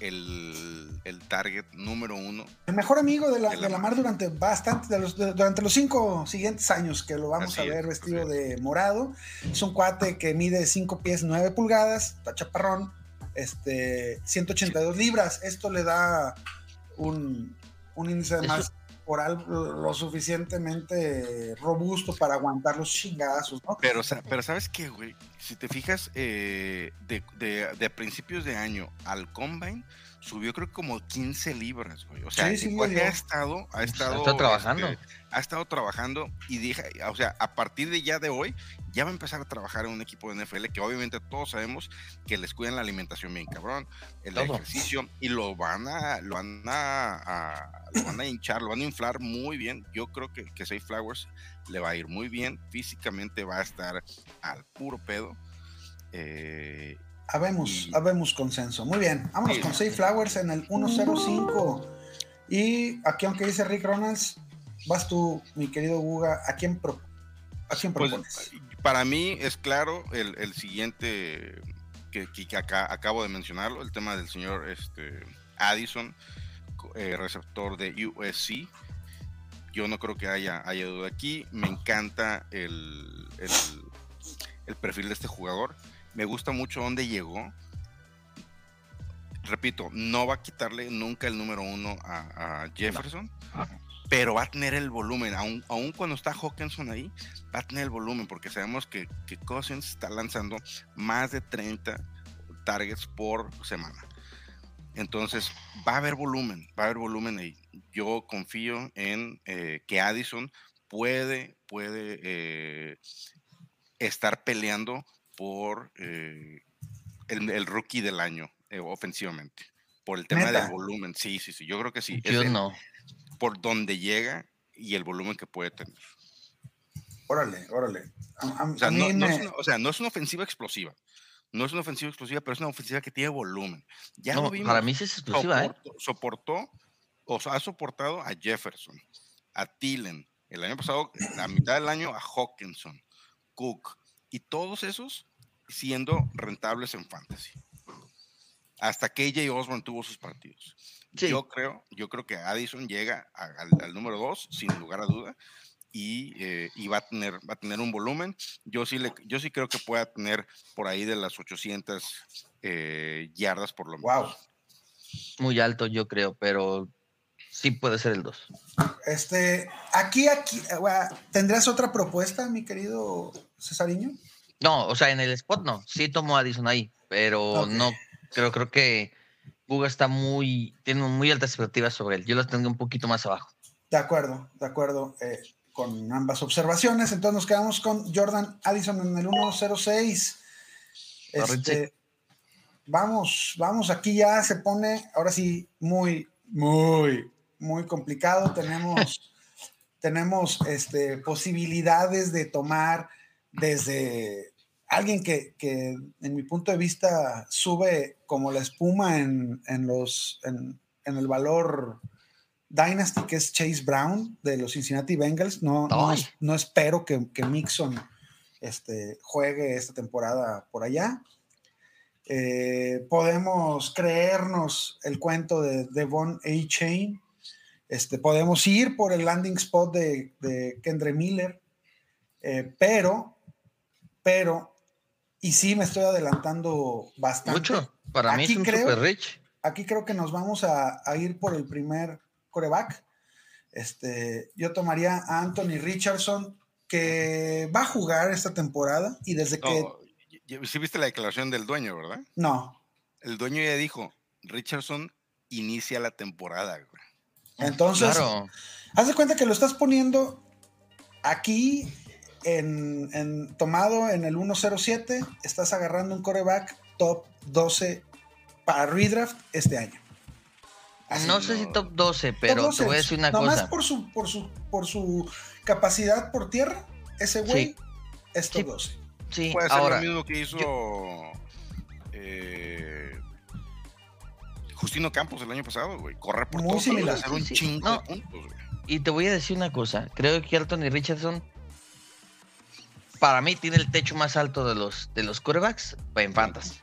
el, el target número uno. El mejor amigo de la, De de la Mar durante bastante, de los- durante los cinco siguientes años que lo vamos Así a es, ver vestido de morado. Es un cuate que mide 5 pies 9 pulgadas, está chaparrón, este, 182 libras. Esto le da un, un índice de masa corporal lo suficientemente robusto para aguantar los chingazos, ¿no? Pero, pero ¿sabes qué, güey? Si te fijas, eh, de, de- de principios de año al Combine, subió creo que como 15 libras, güey. O sea, Sí, sí, cuate yo- ha estado, ha estado, Está trabajando. este, ha estado trabajando y deja, o sea, a partir de ya de hoy, ya va a empezar a trabajar en un equipo de NFL que obviamente todos sabemos que les cuidan la alimentación bien cabrón, el Todo. ejercicio y lo van a, lo van a, a- lo van a hinchar, lo van a inflar muy bien. Yo creo que, que Safe Flowers le va a ir muy bien, físicamente va a estar al puro pedo. Eh, Habemos, Y- habemos consenso. Muy bien, vámonos Sí. con Safe Flowers en el 105. Y aquí, aunque dice Rick Ronalds, vas tú, mi querido Guga, ¿a quién, pro- a quién Pues, propones? para mí es claro el, el siguiente que, que- que acá- acabo de mencionarlo, el tema del señor este, Addison, eh, receptor de USC. Yo no creo que haya, haya duda aquí. Me encanta el, el- el perfil de este jugador. Me gusta mucho dónde llegó. Repito, no va a quitarle nunca el número uno a, a Jefferson, pero va a tener el volumen, aun, aun cuando está Hawkinson ahí, va a tener el volumen, porque sabemos que, que Cousins está lanzando más de 30 targets por semana. Entonces, va a haber volumen, va a haber volumen ahí. Yo confío en eh, que Addison puede, puede eh, estar peleando por eh, el, el rookie del año eh, ofensivamente. Por el tema del volumen. Sí, sí, sí. Yo creo que sí. Es Yo el- no. Por donde llega y el volumen que puede tener. Órale, órale. A, a- O sea, no, mí no me- es una, o sea, no es una ofensiva explosiva. No es una ofensiva explosiva, pero es una ofensiva que tiene volumen. Ya No, lo vimos. para mí sí es exclusiva, ¿eh? soportó, soportó, o sea, ha soportado a Jefferson, a Thielen, el año pasado, la mitad del año a Hawkinson, Cook, y todos esos siendo rentables en fantasy. Hasta que AJ Osborne tuvo sus partidos. Sí. Yo creo, yo creo que Addison llega a- al, al número 2, sin lugar a duda, y, eh, y va, a tener, va a tener un volumen. Yo sí, le, yo sí creo que pueda tener por ahí de las 800 eh, yardas por lo menos. Wow. Muy alto, yo creo, pero sí puede ser el 2. Este, aquí, aquí, eh, ¿tendrás otra propuesta, mi querido Cesariño? No, o sea, en el spot no. Sí tomo a Addison ahí, pero no creo, creo que Guga está muy, tiene muy altas expectativas sobre él. Yo las tengo un poquito más abajo. De acuerdo, de acuerdo eh, con ambas observaciones. Entonces nos quedamos con Jordan Addison en el 106. Arreche. Este, vamos, vamos, aquí ya se pone, ahora sí, muy, muy, muy complicado. Tenemos, tenemos este, posibilidades de tomar desde alguien que, que, en mi punto de vista sube como la espuma en, en los, en, en el valor Dynasty, que es Chase Brown de los Cincinnati Bengals. No, no, no espero que, que Mixon este, juegue esta temporada por allá. Eh, podemos creernos el cuento de Devon A. Chain. Este, podemos ir por el landing spot de, de Kendre Miller. Eh, pero, pero, y sí me estoy adelantando bastante. Mucho. Para mí es un creo- super rich. Aquí creo que nos vamos a, a ir por el primer coreback. Este, yo tomaría a Anthony Richardson, que va a jugar esta temporada y desde que y- sí viste la declaración del dueño, ¿verdad? no. El dueño ya dijo, Richardson inicia la temporada. güey. Entonces, Claro. haz de cuenta que lo estás poniendo aquí en, en- tomado en el 107, estás agarrando un coreback top 12 para redraft este año. Así, no sé si top 12, pero Top 12, te voy a decir una nomás cosa. por su, por su, por su capacidad por tierra, ese güey Sí. es top Sí. 12. Sí, Puede ser ahora, lo mismo que hizo eh, Justino Campos el año pasado, güey. Correr por Muy todos similar. lados, hacer un Sí, sí. chingo No. de puntos, güey. y te voy a decir una cosa. Creo que Anthony Richardson, para mí, tiene el techo más alto de los, de los quarterbacks en fantasy.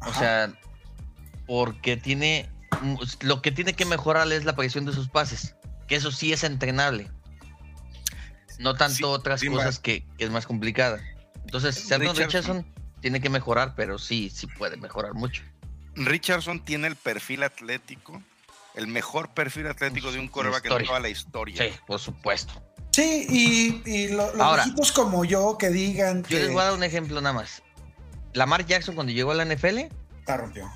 O Ajá. sea, porque tiene. Lo que tiene que mejorar es la aparición de sus pases. Que eso sí es entrenable. No tanto Sí, otras sí, cosas que, que es más complicada. Entonces, Anthony Richardson. Richardson tiene que mejorar, pero sí, sí puede mejorar mucho. Richardson tiene el perfil atlético, el mejor perfil atlético de un coreback en toda la historia. Sí, por supuesto. Sí, y, y lo- los Ahora, viejitos como yo que digan Yo que les voy a dar un ejemplo nada más. Lamar Jackson cuando llegó a la NFL la rompió.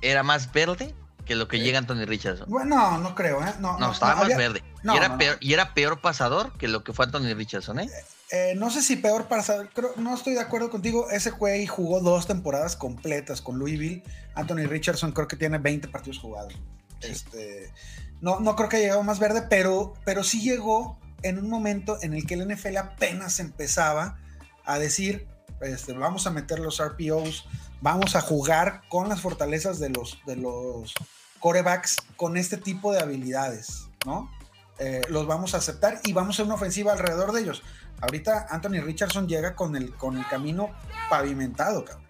era más verde que lo que Sí. llega Anthony Richardson. Bueno, no, no creo, ¿eh? No, No, no, estaba no, más había- verde. no, y, era. Peor, y era peor pasador que lo que fue Anthony Richardson, ¿eh? Eh, no sé si peor para saber, creo, no estoy de acuerdo contigo. Ese güey jugó dos temporadas completas con Louisville. Anthony Richardson creo que tiene 20 partidos jugados. Sí. Este, no, no creo que haya llegado más verde, pero, pero sí llegó en un momento en el que el NFL apenas empezaba a decir, este, vamos a meter los RPOs, vamos a jugar con las fortalezas de los, de los corebacks con este tipo de habilidades, ¿no? Eh, los vamos a aceptar y vamos a hacer una ofensiva alrededor de ellos. Ahorita Anthony Richardson llega con el, con el camino pavimentado, cabrón.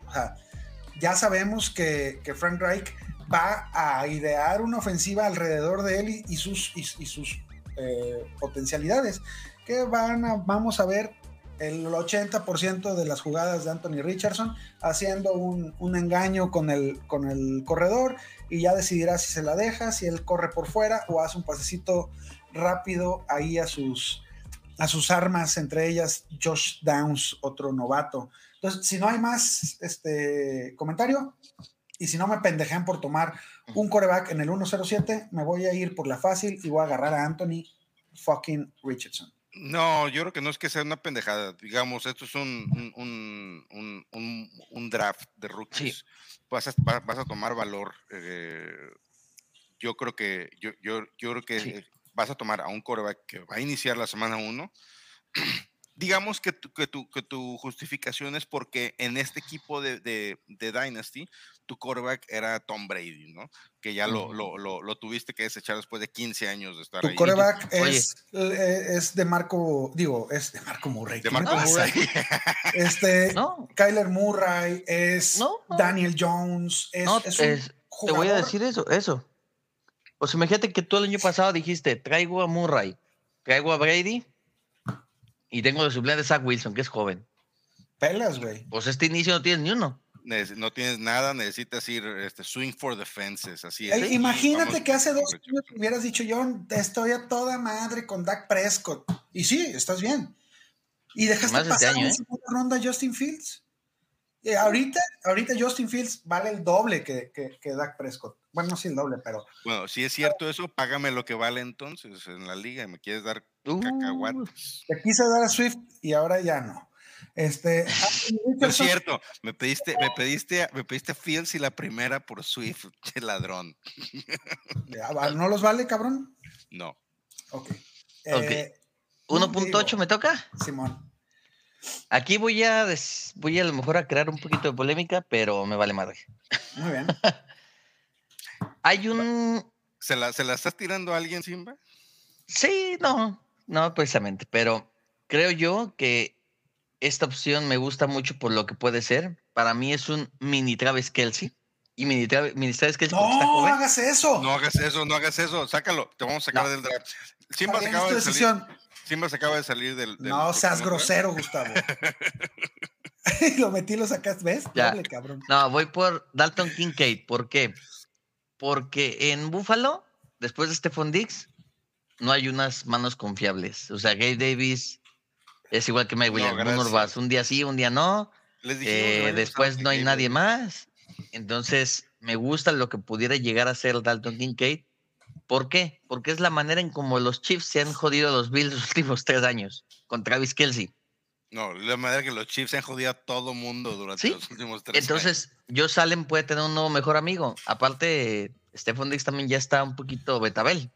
Ya sabemos que, que Frank Reich va a idear una ofensiva alrededor de él y, sus, y sus eh, potencialidades, que van a, vamos a ver el 80% de las jugadas de Anthony Richardson haciendo un, un engaño con el, con el corredor y ya decidirá si se la deja, si él corre por fuera o hace un pasecito rápido ahí a sus, a sus armas, entre ellas Josh Downs, otro novato. Entonces, si no hay más este, comentario, y si no me pendejean por tomar un coreback en el 107, me voy a ir por la fácil y voy a agarrar a Anthony fucking Richardson. No, yo creo que no es que sea una pendejada. Digamos, esto es un, un, un- un- un- draft de rookies. Vas, a, va- vas a tomar valor. eh, yo creo que yo, yo, yo creo que Sí. vas a tomar a un coreback que va a iniciar la semana 1. Digamos que tu, que, tu, que tu justificación es porque en este equipo de, de, de Dynasty, tu quarterback era Tom Brady, ¿no? Que ya lo, lo, lo, lo tuviste que desechar después de 15 años de estar Tu ahí. coreback Oye. es, eh, es de Marco, digo, es de Marco Murray. De ¿Quién Marco es? Murray. Este, No, Kyler Murray, es No, no. Daniel Jones, es, no, es un es- te voy a decir eso, eso. O sea, imagínate que tú el año pasado dijiste, traigo a Murray, traigo a Brady y tengo de suplente a Zach Wilson, que es joven. pelas, güey. Pues este inicio no tienes ni uno. No tienes nada, necesitas ir este, swing for the fences, así Ey, es. Imagínate Vamos que hace dos años hubieras dicho yo estoy a toda madre con Dak Prescott. Y sí, estás bien. Y dejaste este pasar año, en ¿eh? segunda ronda a Justin Fields. Eh, ahorita, ahorita Justin Fields vale el doble que, que, que Dak Prescott. Bueno, no sí el doble, pero Bueno, si es cierto eso, págame lo que vale entonces en la liga y me quieres dar Uh, cacahuates. te quise dar a Swift y ahora ya no. Este, Anthony No es cierto, me pediste, me pediste, me pediste Fields y la primera por Swift, che ladrón. ¿no los vale, cabrón? No. Ok. Ok. Eh, 1.8 digo, me toca. Simón. Aquí voy a des- voy a lo mejor a crear un poquito de polémica, pero me vale madre. Muy bien. Hay un ¿Se la, ¿Se la estás tirando a alguien, Simba? Sí, no, no precisamente, pero creo yo que esta opción me gusta mucho por lo que puede ser. Para mí es un mini Travis Kelsey. Y mini Travis, mini Travis Kelsey está No joven. hagas eso. No hagas eso, no hagas eso, sácalo, te vamos a sacar No. del draft. Simba se, acaba de salir, Simba se acaba de salir del. del No seas draft. grosero, Gustavo. lo metí, lo sacas, ¿ves? Ya. Doble, cabrón. No, voy por Dalton Kincaid. ¿Por qué? Porque en Buffalo, después de Stephon Diggs, no hay unas manos confiables. O sea, Gabe Davis es igual que Mike No, Williams. vas un día sí, un día no. Les Eh, después no hay nadie más. Entonces, me gusta lo que pudiera llegar a ser Dalton Kincaid. ¿Por qué? Porque es la manera en como los Chiefs se han jodido a los Bills los últimos tres años con Travis Kelsey. No, la manera que los Chiefs han jodido a todo mundo durante Sí, los últimos tres años. Entonces, Josh Allen puede tener un nuevo mejor amigo. Aparte, Stephon Diggs también ya está un poquito betabel.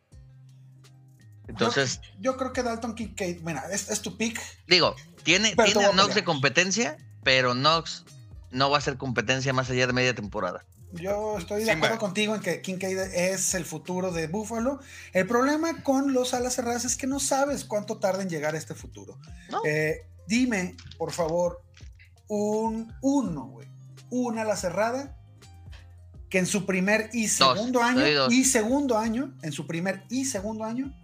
Entonces, Yo creo que Dalton Kincaid, mira, es, es tu pick. digo, tiene, tiene a Knox de competencia, pero Knox no va a ser competencia más allá de media temporada. Yo estoy de acuerdo contigo en que Kincaid es el futuro de Buffalo. El problema con los alas cerradas es que no sabes cuánto tarda en llegar a este futuro. ¿no? Eh, dime, por favor, un uno, güey. Una ala cerrada que en su primer y segundo año, y segundo año, en su primer y segundo año,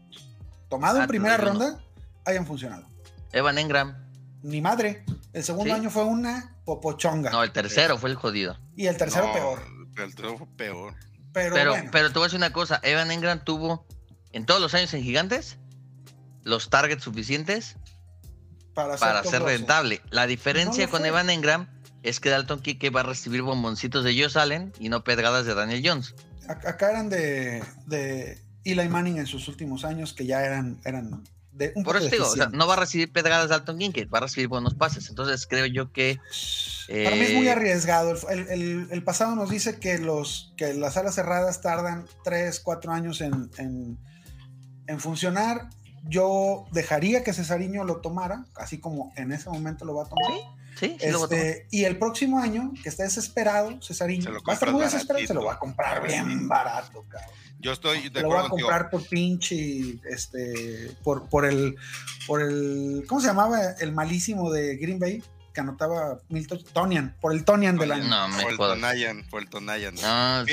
tomado Ah, en te primera ronda, hayan funcionado. Evan Engram. Ni madre. El segundo ¿Sí? año fue una popochonga. No, el tercero fue el jodido. y el tercero No, peor. El tercero fue peor. Pero, Pero, bueno, pero te voy a decir una cosa, Evan Engram tuvo en todos los años en Gigantes los targets suficientes para, ser 12. rentable. La diferencia con fue. Evan Engram es que Dalton Kike va a recibir bomboncitos de Josh Allen y no pedradas de Daniel Jones. Ac- Acá eran de, de Eli Manning en sus últimos años, que ya eran, eran de un Por eso digo, o sea, no va a recibir pedradas Dalton Kincaid, va a recibir buenos pases. Entonces creo yo que Para mí es muy eh, arriesgado. El, el- el- el pasado nos dice que, los, que las alas cerradas tardan 3, 4 años en, en- en funcionar. Yo dejaría que Cesariño lo tomara, así como en ese momento lo va a tomar. sí, sí va. Este, y el próximo año, que está desesperado, lo va a estar muy desesperado, se lo va a comprar bien barato, cabrón. Yo estoy de Lo voy a contigo. comprar por pinche, este, por, por el, por el, ¿cómo se llamaba? El malísimo de Green Bay, que anotaba Milton, Tonian, por el Tonian del año. No, me Por el. Tonayan, por el Tonayan. No, si-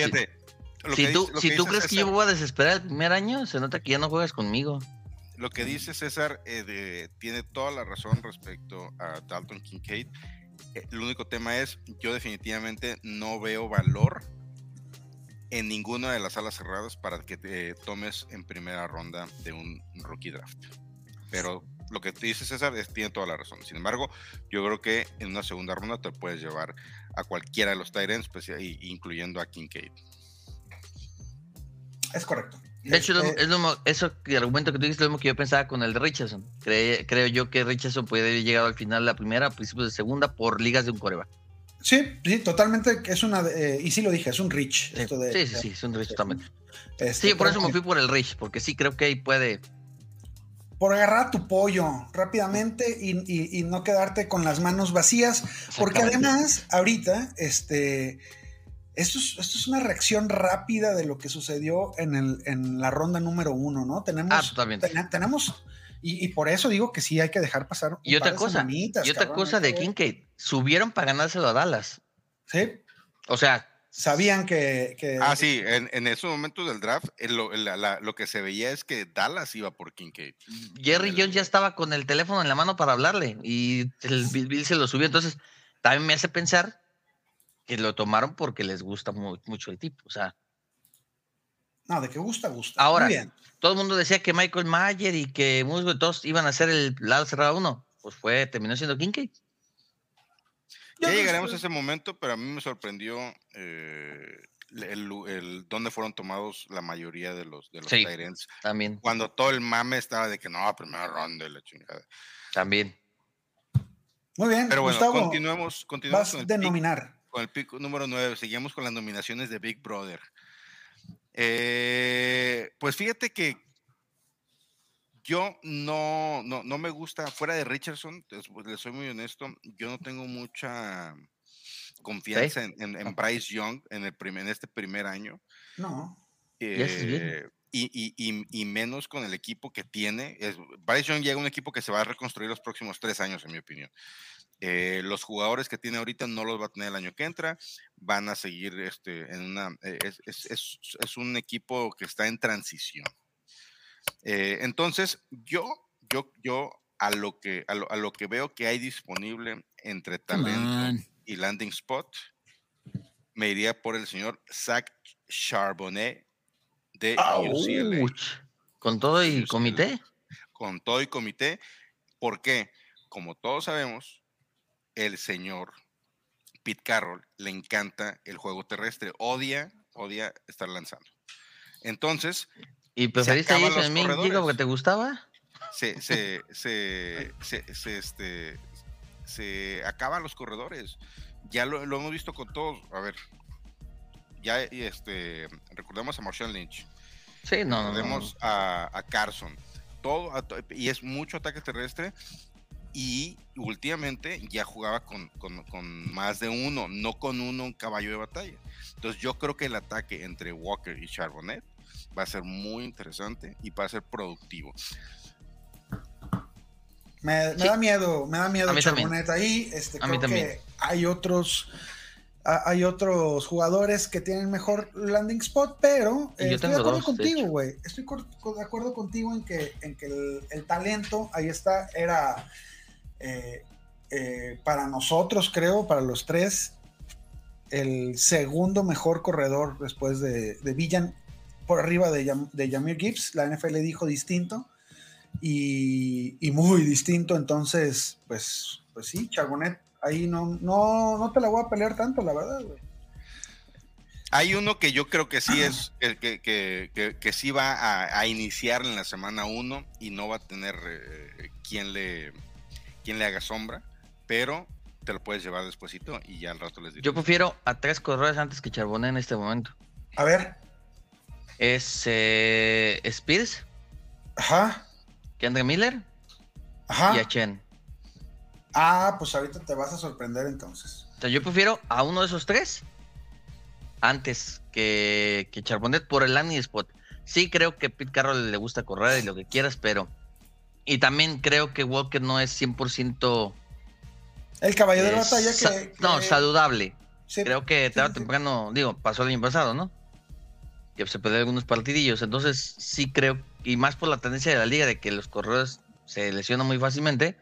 lo si que tú, dice- lo si tú crees que yo César- voy a desesperar el primer año, se nota que ya no juegas conmigo. Lo que dice César eh, de- tiene toda la razón respecto a Dalton Kincaid. Eh, el único tema es, yo definitivamente no veo valor en ninguna de las salas cerradas para que te tomes en primera ronda de un rookie draft. Pero lo que te dice César es, tiene toda la razón. Sin embargo, yo creo que en una segunda ronda te puedes llevar a cualquiera de los Tyrants, pues, incluyendo a Kincaid. Es correcto. De hecho, Este, es lo mo- eso el argumento que tú dices es lo mismo que yo pensaba con el de Richardson. Cre- creo yo que Richardson puede haber llegado al final de la primera, a principios de segunda, por ligas de un coreback. sí, sí, totalmente. Es una. eh, y sí lo dije, es un reach. Sí, esto de- sí, sí, sí, es un Rich totalmente. este, Sí, por eso me fui por el Rich, porque sí creo que ahí puede. por agarrar tu pollo rápidamente y, y- y no quedarte con las manos vacías, porque además, ahorita, este, esto es, esto es una reacción rápida de lo que sucedió en, el, en la ronda número uno, ¿no? Tenemos, Ah, tena- tenemos, y, y por eso digo que sí hay que dejar pasar. un Y otra par de cosa, y otra cabrón, cosa de ver. Kincaid, subieron para ganárselo a Dallas. Sí, O sea, sabían que. que- Ah, sí, en, en esos momentos del draft, en lo, la- la- lo que se veía es que Dallas iba por Kincaid. Jerry El- Jones ya estaba con el teléfono en la mano para hablarle y el Bill, Bill se lo subió. Entonces, también me hace pensar que lo tomaron porque les gusta mu- mucho el tipo. O sea, No, de que gusta, gusta. Ahora, Muy bien. todo el mundo decía que Michael Mayer y que Musgo y todos iban a ser el lado cerrado uno. Pues fue, terminó siendo Kincaid. Ya no llegaremos a ese momento, pero a mí me sorprendió eh, el, dónde fueron tomados la mayoría de los, de los Sí. ends. También, Cuando todo el mame estaba de que no, primera ronda y la chingada. también. Muy bien, Pero bueno, Gustavo, continuemos, continuemos vas a denominar. Con el pick número 9. Seguimos con las nominaciones de Big Brother. Eh, pues fíjate que yo no, no, no me gusta, fuera de Richardson, les, les soy muy honesto, yo no tengo mucha confianza en, en- en Bryce Young en, el primer, en este primer año. No. Eh, y, y- y- y menos con el equipo que tiene. Es, Bryce Young llega a un equipo que se va a reconstruir los próximos tres años, en mi opinión. Eh, los jugadores que tiene ahorita no los va a tener el año que entra, van a seguir este, en una. eh, es, es- es- es un equipo que está en transición. Eh, entonces, yo, yo, yo a lo que a lo, a lo que veo que hay disponible entre talento y landing spot, me iría por el señor Zach Charbonnet de UCLA. Con todo y UCLA. comité. con todo y comité, porque como todos sabemos, el señor Pete Carroll le encanta el juego terrestre, odia, odia estar lanzando. Entonces, ¿Y preferiste a Jason porque te gustaba? se, se, se, se, se, este, se acaban los corredores. Ya lo, lo hemos visto con todos. A ver, ya este, recordemos a Marshawn Lynch, Sí, no, no, no. recordemos a, a Carson, todo, a y es mucho ataque terrestre. Y últimamente ya jugaba con, con- con más de uno, no con uno un caballo de batalla. Entonces yo creo que el ataque entre Walker y Charbonnet va a ser muy interesante y va a ser productivo. Me, me Sí. da miedo, me da miedo. Charbonnet ahí. Este, A mí creo también. que hay otros, ha- hay otros jugadores que tienen mejor landing spot, pero eh, yo estoy de acuerdo dos, contigo, güey. Estoy de acuerdo contigo en que, en que el, el talento ahí está, era eh, eh, para nosotros, creo, para los tres, el segundo mejor corredor después de, Villan, por arriba de, de Jamir Gibbs. La NFL dijo distinto y, muy distinto. Entonces, pues, pues sí, Charbonnet, ahí no, no, no te la voy a pelear tanto, la verdad, güey. Hay uno que yo creo que sí es, que, sí va a, a iniciar en la semana 1 y no va a tener eh, quien, le, quien le haga sombra, pero te lo puedes llevar despuesito y ya al rato les diré. Yo prefiero a tres corredores antes que Charbonnet en este momento. A ver, Es eh, Spears, ajá, Kendra Miller ajá. y a Chen. Ah, pues ahorita te vas a sorprender entonces. O sea, yo prefiero a uno de esos tres antes que, que Charbonnet por el landing spot. Sí creo que Pete Carroll le gusta correr y lo que quieras, pero... Y también creo que Walker no es 100% El caballo de eh, batalla que, No, saludable. sí, Creo que sí, tarde o sí. temprano, digo, pasó el año pasado, ¿no? Que se perdió algunos partidillos. Entonces, sí creo, y más por la tendencia de la liga de que los corredores se lesionan muy fácilmente,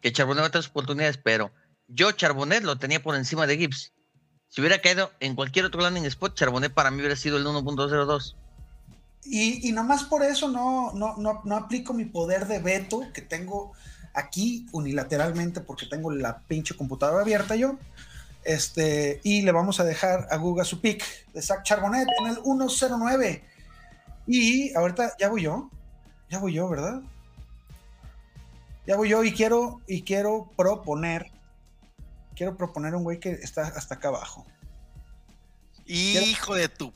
que Charbonnet va a tener sus oportunidades, pero yo Charbonnet lo tenía por encima de Gibbs. Si hubiera caído en cualquier otro landing spot, Charbonnet para mí hubiera sido el 1.02. Y, y nomás por eso no, no, no, no aplico mi poder de veto que tengo aquí unilateralmente porque tengo la pinche computadora abierta yo. Este, y le vamos a dejar a Guga su pick de Zach Charbonnet en el 109. Y ahorita ya voy yo. Ya voy yo, ¿verdad? Ya voy yo y quiero, y quiero proponer. Quiero proponer un güey que está hasta acá abajo. Hijo de tu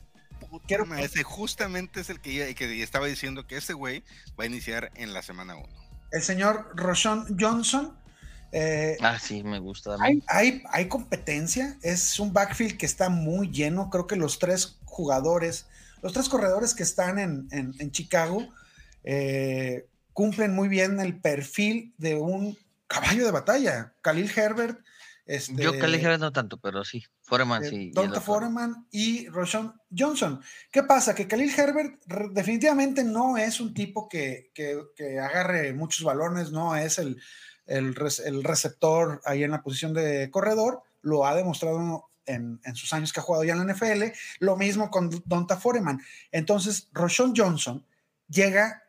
Quiero- Ese justamente es el que, ya- que estaba diciendo que ese güey va a iniciar en la semana 1. El señor Roshon Johnson. eh, Ah, sí, me gusta. Hay, hay, hay competencia, es un backfield que está muy lleno. Creo que los tres jugadores, los tres corredores que están en, en- en Chicago eh, cumplen muy bien el perfil de un caballo de batalla. Khalil Herbert, este, Yo Khalil Herbert no tanto, pero sí. Foreman eh, sí. Donta. Foreman y Roshan Johnson. ¿Qué pasa? Que Khalil Herbert definitivamente no es un tipo que, que- que agarre muchos balones, no es el, el, receptor ahí en la posición de corredor, lo ha demostrado en, en sus años que ha jugado ya en la NFL, lo mismo con Donta Foreman. Entonces, Roshan Johnson llega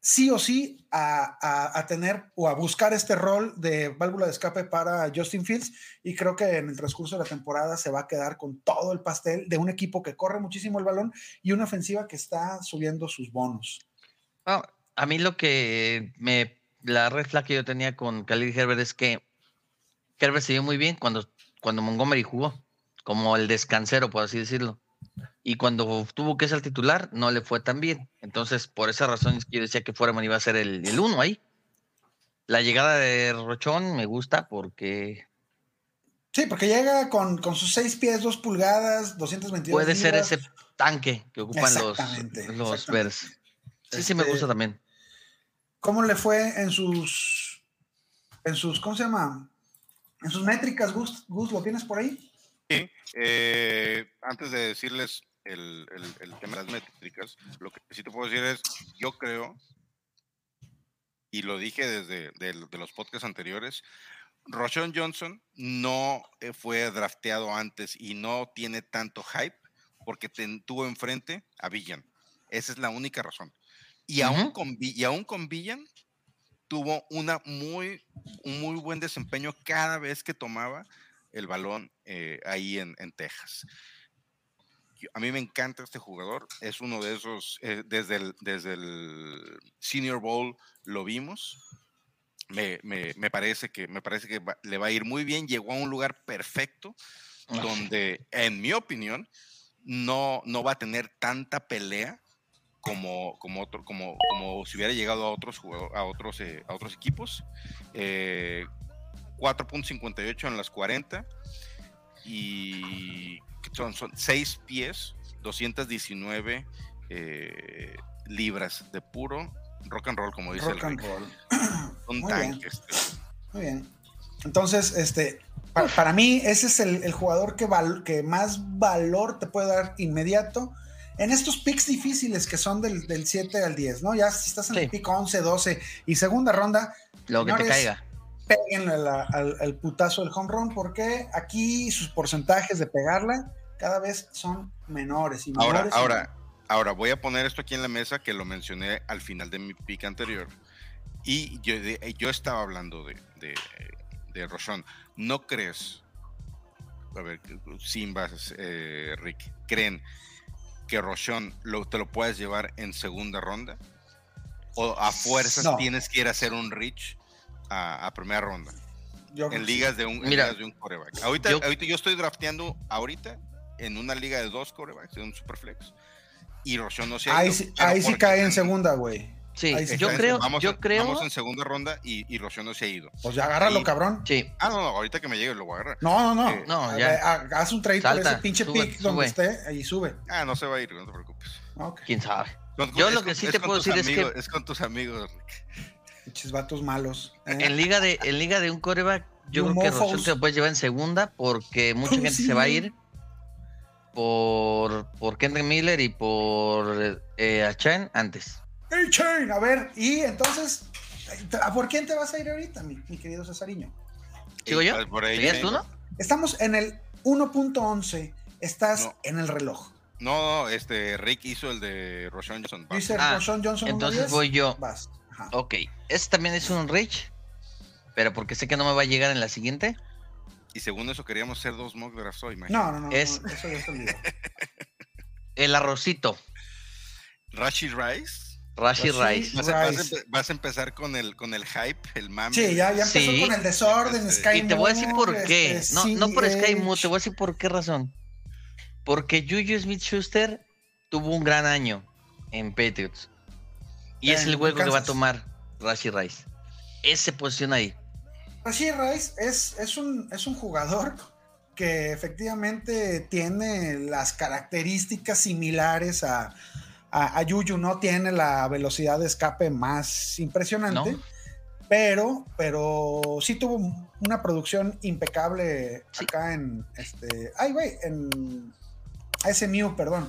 sí o sí a, a- tener o a buscar este rol de válvula de escape para Justin Fields y creo que en el transcurso de la temporada se va a quedar con todo el pastel de un equipo que corre muchísimo el balón y una ofensiva que está subiendo sus bonos. No, a mí lo que me. La red flag que yo tenía con Khalil Herbert es que Herbert se vio muy bien cuando, cuando Montgomery jugó, como el descansero, por así decirlo. Y cuando tuvo que ser titular, no le fue tan bien. Entonces, por esa razón es que yo decía que Foreman iba a ser el, el uno ahí. La llegada de Rochón me gusta porque Sí, porque llega con, con sus 6 pies, 2 pulgadas, 222 puede ser ese tanque que ocupan los, Exactamente, los exactamente. Bears. Sí, sí me Este, gusta también. ¿Cómo le fue en sus, en sus, ¿cómo se llama? En sus métricas, Gus, Gus, ¿lo tienes por ahí? Eh, antes de decirles el, el- el tema de las métricas, lo que sí te puedo decir es, yo creo, y lo dije desde del- de los podcasts anteriores, Roshon Johnson no eh, fue drafteado antes y no tiene tanto hype porque ten- tuvo enfrente a Villan. Esa es la única razón. Y, aún Ujú. con, Vi- y aún con Villan tuvo una muy, un muy buen desempeño cada vez que tomaba el balón eh, ahí en, en Texas. Yo- A mí me encanta este jugador, es uno de esos, eh, desde, el, desde el Senior Bowl lo vimos, me, me- me parece que, me parece que va- le va a ir muy bien, llegó a un lugar perfecto donde, en mi opinión, no, no va a tener tanta pelea como, como, otro, como, como si hubiera llegado a otros, a otros, eh, a otros equipos. Eh, 4.58 en las 40 y son, son 6 pies, 219 eh, libras de puro rock and roll, como dice Rock el and roll. Un Muy bien. tanque. este. Muy bien. Entonces, este, pa- para, mí, ese es el, el jugador que, val- que más valor te puede dar inmediato en estos picks difíciles que son del, del 7 al 10, ¿no? Ya si estás en Sí. el pick 11, 12 y segunda ronda, Lo que te señores, caiga. Péguenle la- al, al putazo del home run porque aquí sus porcentajes de pegarla cada vez son menores y Ahora, menores y ahora, ahora voy a poner esto aquí en la mesa que lo mencioné al final de mi pick anterior. Y yo, de- yo estaba hablando de, de. ¿No crees? A ver, Simbas, eh, Rick, ¿creen que Roshon lo, te lo puedes llevar en segunda ronda? ¿O a fuerzas No. tienes que ir a hacer un reach a, a primera ronda? yo En ligas de un, en Mira, ligas de un coreback. Ahorita yo- ahorita yo estoy drafteando ahorita en una liga de dos corebacks, de un superflex. Y Roshon no se ha Ahí, ido, sí- ahí sí cae en segunda, güey. Sí, ahí sí yo creo, vamos, yo en, creo, vamos en segunda ronda y, y Roshon no se ha ido. Pues ya agárralo, Y- cabrón. sí, Ah, no, no, ahorita que me llegue lo voy a agarrar. No, no, no. Eh, no, A ya. Haz un trade por Salta, ese pinche sube, pick donde esté y sube. Ah, no se va a ir, no te preocupes. Quién sabe. Con- Yo lo que con- sí te puedo decir es que- Es con tus amigos, Rick. Pinches vatos malos. ¿eh? En liga de, en liga de un coreback, yo You creo que te lo puedes llevar en segunda porque mucha ¿Cómo gente sí? se va a ir por, por Kendrick Miller y por eh, Achan antes. Hey, Chain, a ver, y entonces, ¿a por quién te vas a ir ahorita, mi, mi querido Cesariño? ¿Sigo yo? pues, por ahí ¿Seguías viene. tú, no? Estamos en el 1.11 estás No. en el reloj. No, este Rick hizo el de Roshan Johnson. Dice Ah, Roshan Johnson. Entonces 1.10, voy yo. Vas. Ajá. Ok, este también es un Rich, pero porque sé que no me va a llegar en la siguiente. Y según eso queríamos ser dos mock drafts hoy, imagínate. No, no, no. Es- no, eso ya se olvidó. El arrocito, Rashi Rice. Rashi Rashi- Rice. Vas a, vas a Rice. empe- vas a empezar con el, con el hype, el mame. Sí, ya, ya empezó Sí. con el desorden, Este, Sky Y te voy a decir por qué. este, No, no por Sky. Moore, te voy a decir por qué razón. Porque Juju Smith Schuster tuvo un gran año en Patriots. Y es el hueco que va a tomar Rashi Rice. Ese posición ahí. Rashid Rice es, es, un, es un jugador que efectivamente tiene las características similares a, a, a Yuyu, no tiene la velocidad de escape más impresionante, No. pero, pero sí tuvo una producción impecable Sí. acá en este. Ay, güey, en SMU, perdón.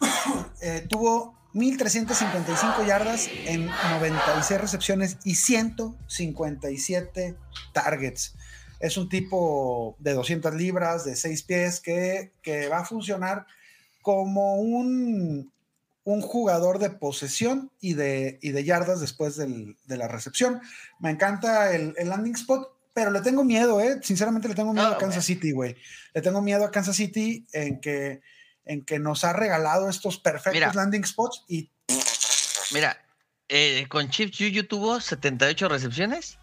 Eh, tuvo 1355 yardas en 96 recepciones y 157 targets. Es un tipo de 200 libras, de 6 pies, que, que va a funcionar como un, un jugador de posesión y de, y de yardas después del- de la recepción. Me encanta el, el landing spot, pero le tengo miedo, ¿eh? Sinceramente le tengo miedo Ah, a Kansas City, güey. Le tengo miedo a Kansas City en que, en que nos ha regalado estos perfectos Mira. landing spots y Mira, eh, con Chips Juju tuvo 78 recepciones,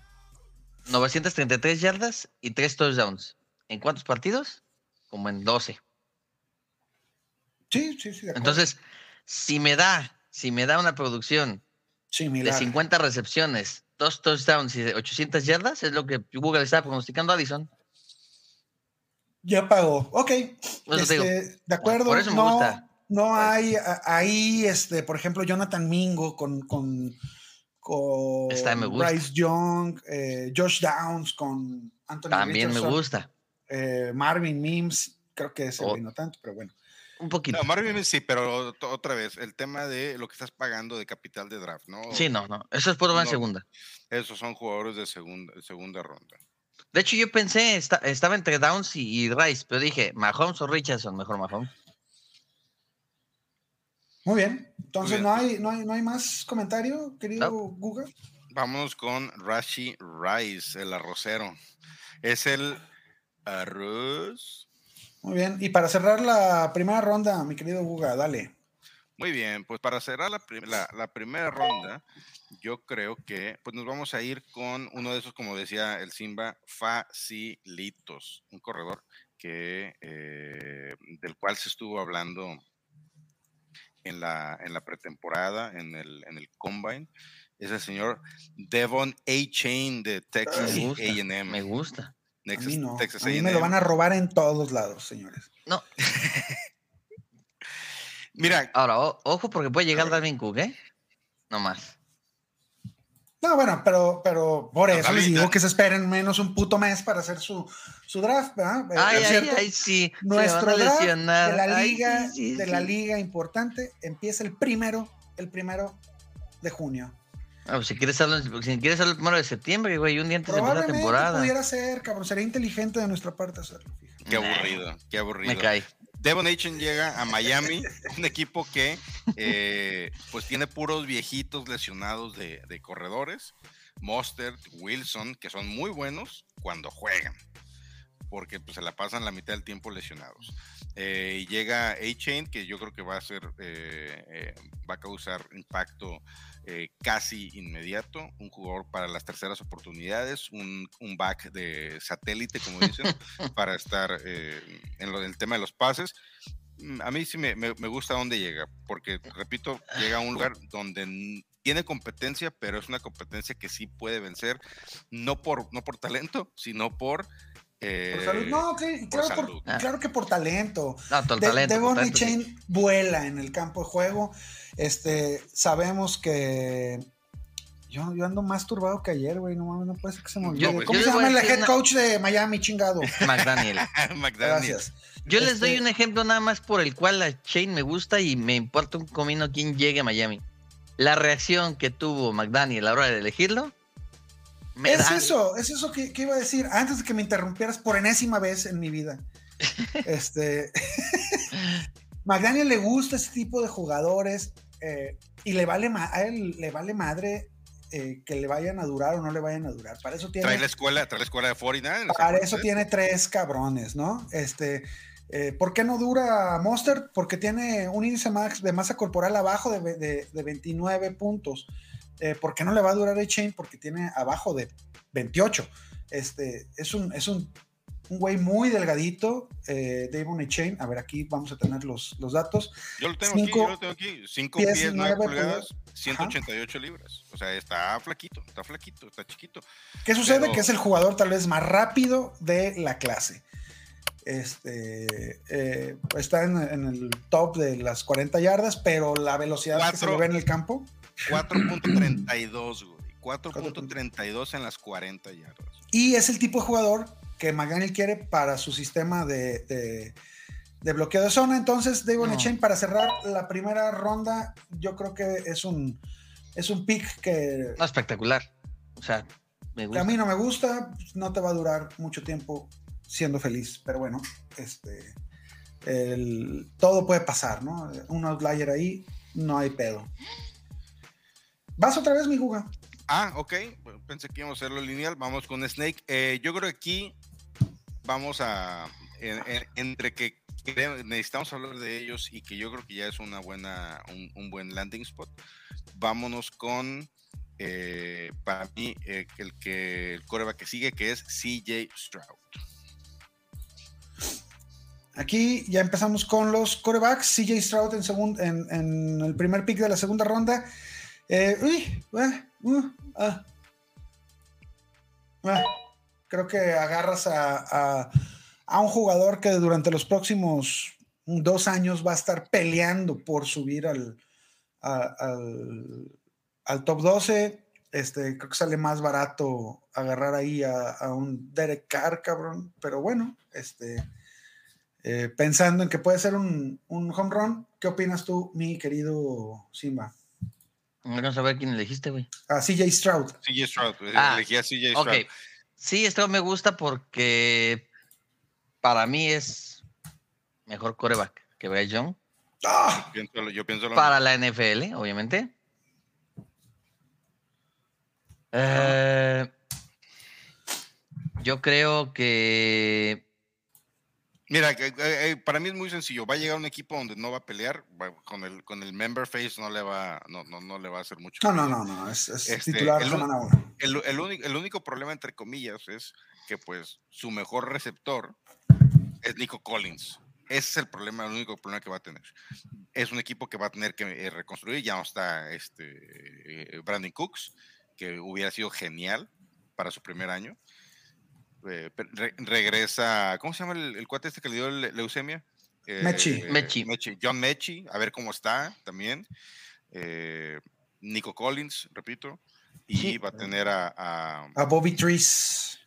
933 yardas y 3 touchdowns. ¿En cuántos partidos? Como en 12. sí, sí, sí. Entonces, si me da, si me da una producción de Similar. 50 recepciones, 2 touchdowns y de 800 yardas, es lo que Google estaba pronosticando a Addison. Ya pagó. Ok. Este, de acuerdo. Por eso me no, gusta. No hay ahí, este, por ejemplo, Jonathan Mingo con, con, con Esta me gusta. Bryce Young, eh, Josh Downs con Anthony También me gusta. eh, Marvin Mims, creo que ese Oh. no tanto, pero bueno. Un poquito. No, Marvin sí, pero ot- otra vez, el tema de lo que estás pagando de capital de draft, ¿no? Sí, no, no. Eso es por en No. segunda. Esos son jugadores de segunda, de segunda ronda. De hecho, yo pensé, esta- estaba entre Downs y, y Rice, pero dije, Mahomes o Richardson, mejor Mahomes. Muy bien. Entonces, bien. ¿no hay, no, hay, ¿no hay más comentario, querido No. Google? Vámonos con Rashi Rice, el arrocero. Es el arroz. Muy bien. Y para cerrar la primera ronda, mi querido Guga, dale. Muy bien, pues para cerrar la, prim- la- la primera ronda, yo creo que pues nos vamos a ir con uno de esos, como decía el Simba, facilitos, un corredor que eh, del cual se estuvo hablando en la, en la pretemporada, en el, en el combine, es el señor Devon A. Chain de Texas Me gusta, A&M. me gusta. A Texas, mí no. Texas A mí me lo van a robar en todos lados, señores. No, Mira, ahora, o- ojo porque puede llegar Dalvin Cook, ¿eh? No más. No, bueno, pero, pero por No, eso les digo que se esperen menos un puto mes para hacer su, su draft, ¿verdad? Eh, Ay, ay, cierto, ay, sí. Nuestro draft lesionar. de la Ay, liga, sí, sí, de la liga importante empieza el primero, el primero de junio. Ah, pues si quieres hacerlo, si quieres hacerlo el primero de septiembre, güey, un día antes de la Probablemente temporada. pudiera ser, cabrón, sería inteligente de nuestra parte hacerlo. fíjate. qué aburrido, qué aburrido. Me cae. Devon Achen llega a Miami, un equipo que eh, pues tiene puros viejitos lesionados de, corredores. Mostert, Wilson, que son muy buenos cuando juegan, porque pues, se la pasan la mitad del tiempo lesionados. Eh, llega A-Chain, que yo creo que va a ser, eh, va a causar impacto eh, casi inmediato, un jugador para las terceras oportunidades, un, un back de satélite, como dicen, para estar eh, en lo del tema de los pases. Mm, A mí sí me, me- me gusta dónde llega, porque, repito, llega a un lugar donde tiene competencia, pero es una competencia que sí puede vencer, no por, no por talento, sino por... eh, Por salud. No, claro, por- salud. Ah. claro que por talento. No, De- talento. Devon por sí. Chain vuela en el campo de juego. Este, sabemos que yo, yo ando más turbado que ayer, güey. No mames, no puede ser que se me olvide. Yo- ¿Cómo yo se llama el head una- coach de Miami, chingado? McDaniel. McDaniel. Gracias. Yo les doy Este- un ejemplo nada más por el cual a Shane me gusta y me importa un comino quién llegue a Miami. La reacción que tuvo McDaniel a la hora de elegirlo Me es da- eso, es eso que, que iba a decir antes de que me interrumpieras por enésima vez en mi vida. este. McDaniel le gusta ese tipo de jugadores eh, y le vale ma- a él le vale madre eh, que le vayan a durar o no le vayan a durar. Para eso tiene. Trae la escuela, trae la escuela de 49. Para eso tiene tres cabrones, ¿no? Este, eh, ¿Por qué no dura Monster? Porque tiene un índice max de masa corporal abajo de, de- de 29 puntos. Eh, ¿Por qué no le va a durar a Chain? Porque tiene abajo de 28. Este, es un, es un, un güey muy delgadito, eh, Davon Chain. A ver, aquí vamos a tener los, los datos. Yo lo tengo Cinco aquí, yo lo tengo aquí. 5 pies, pies, 9 nueve pulgadas, 188 libras. O sea, está flaquito, está flaquito, está chiquito. ¿Qué sucede? Pero- Que es el jugador tal vez más rápido de la clase. Este eh, está en, en el top de las 40 yardas, pero la velocidad que se ve en el campo. 4.32, güey. 4.32 en las 40 yardas. Y es el tipo de jugador que McDaniel quiere para su sistema de, de- de bloqueo de zona. Entonces, David No. Echen, para cerrar la primera ronda, yo creo que es un, es un pick que, No, espectacular. O sea, me que gusta. a mí no me gusta, no te va a durar mucho tiempo siendo feliz, pero bueno, este, el- todo puede pasar, ¿no? Un outlier ahí, no hay pedo. ¿Vas otra vez, mi Guga? Ah, ok. Pensé que íbamos a hacerlo lineal. Vamos con Snake. Eh, yo creo que aquí vamos a. en- en- entre que necesitamos hablar de ellos y que yo creo que ya es una buena, un, un buen landing spot. Vámonos con. eh, para mí, eh, el que el coreback que sigue, que es CJ Stroud. Aquí ya empezamos con los corebacks. CJ Stroud en, segun- en, en el primer pick de la segunda ronda. Eh, uy, uh, ah. Ah, creo que agarras a, a- un jugador que durante los próximos dos años va a estar peleando por subir al, al, top 12. Este, creo que sale más barato agarrar ahí a, a un Derek Carr, cabrón. Pero bueno, este. Eh, pensando en que puede ser un, un home run, ¿qué opinas tú, mi querido Simba? Vamos a ver quién elegiste, güey. A CJ Stroud. CJ Stroud. Ah, Elegí a CJ Ok. Stroud. Sí, esto me gusta porque para mí es mejor coreback que Bryce Young. ¡Ah! Pienso lo- yo pienso lo Para la NFL, obviamente. Eh, yo creo que Mira, eh, eh, para mí es muy sencillo. Va a llegar un equipo donde no va a pelear, con el con el member face no le va no, no, no le va a hacer mucho. No, no, no, no, es, es Este, titular el semana uno. El, el único, el único problema entre comillas es que pues su mejor receptor es Nico Collins. Ese es el problema, el único problema que va a tener. Es un equipo que va a tener que eh, reconstruir. Ya no está este Brandon Cooks, que hubiera sido genial para su primer año. Eh, re- regresa, ¿cómo se llama el, el cuate este que le dio le- leucemia? Eh, Mechi. Mechi. John Mechi, a ver cómo está también. Eh, Nico Collins, repito. Y Sí. va a tener a, a- A Bobby Trees.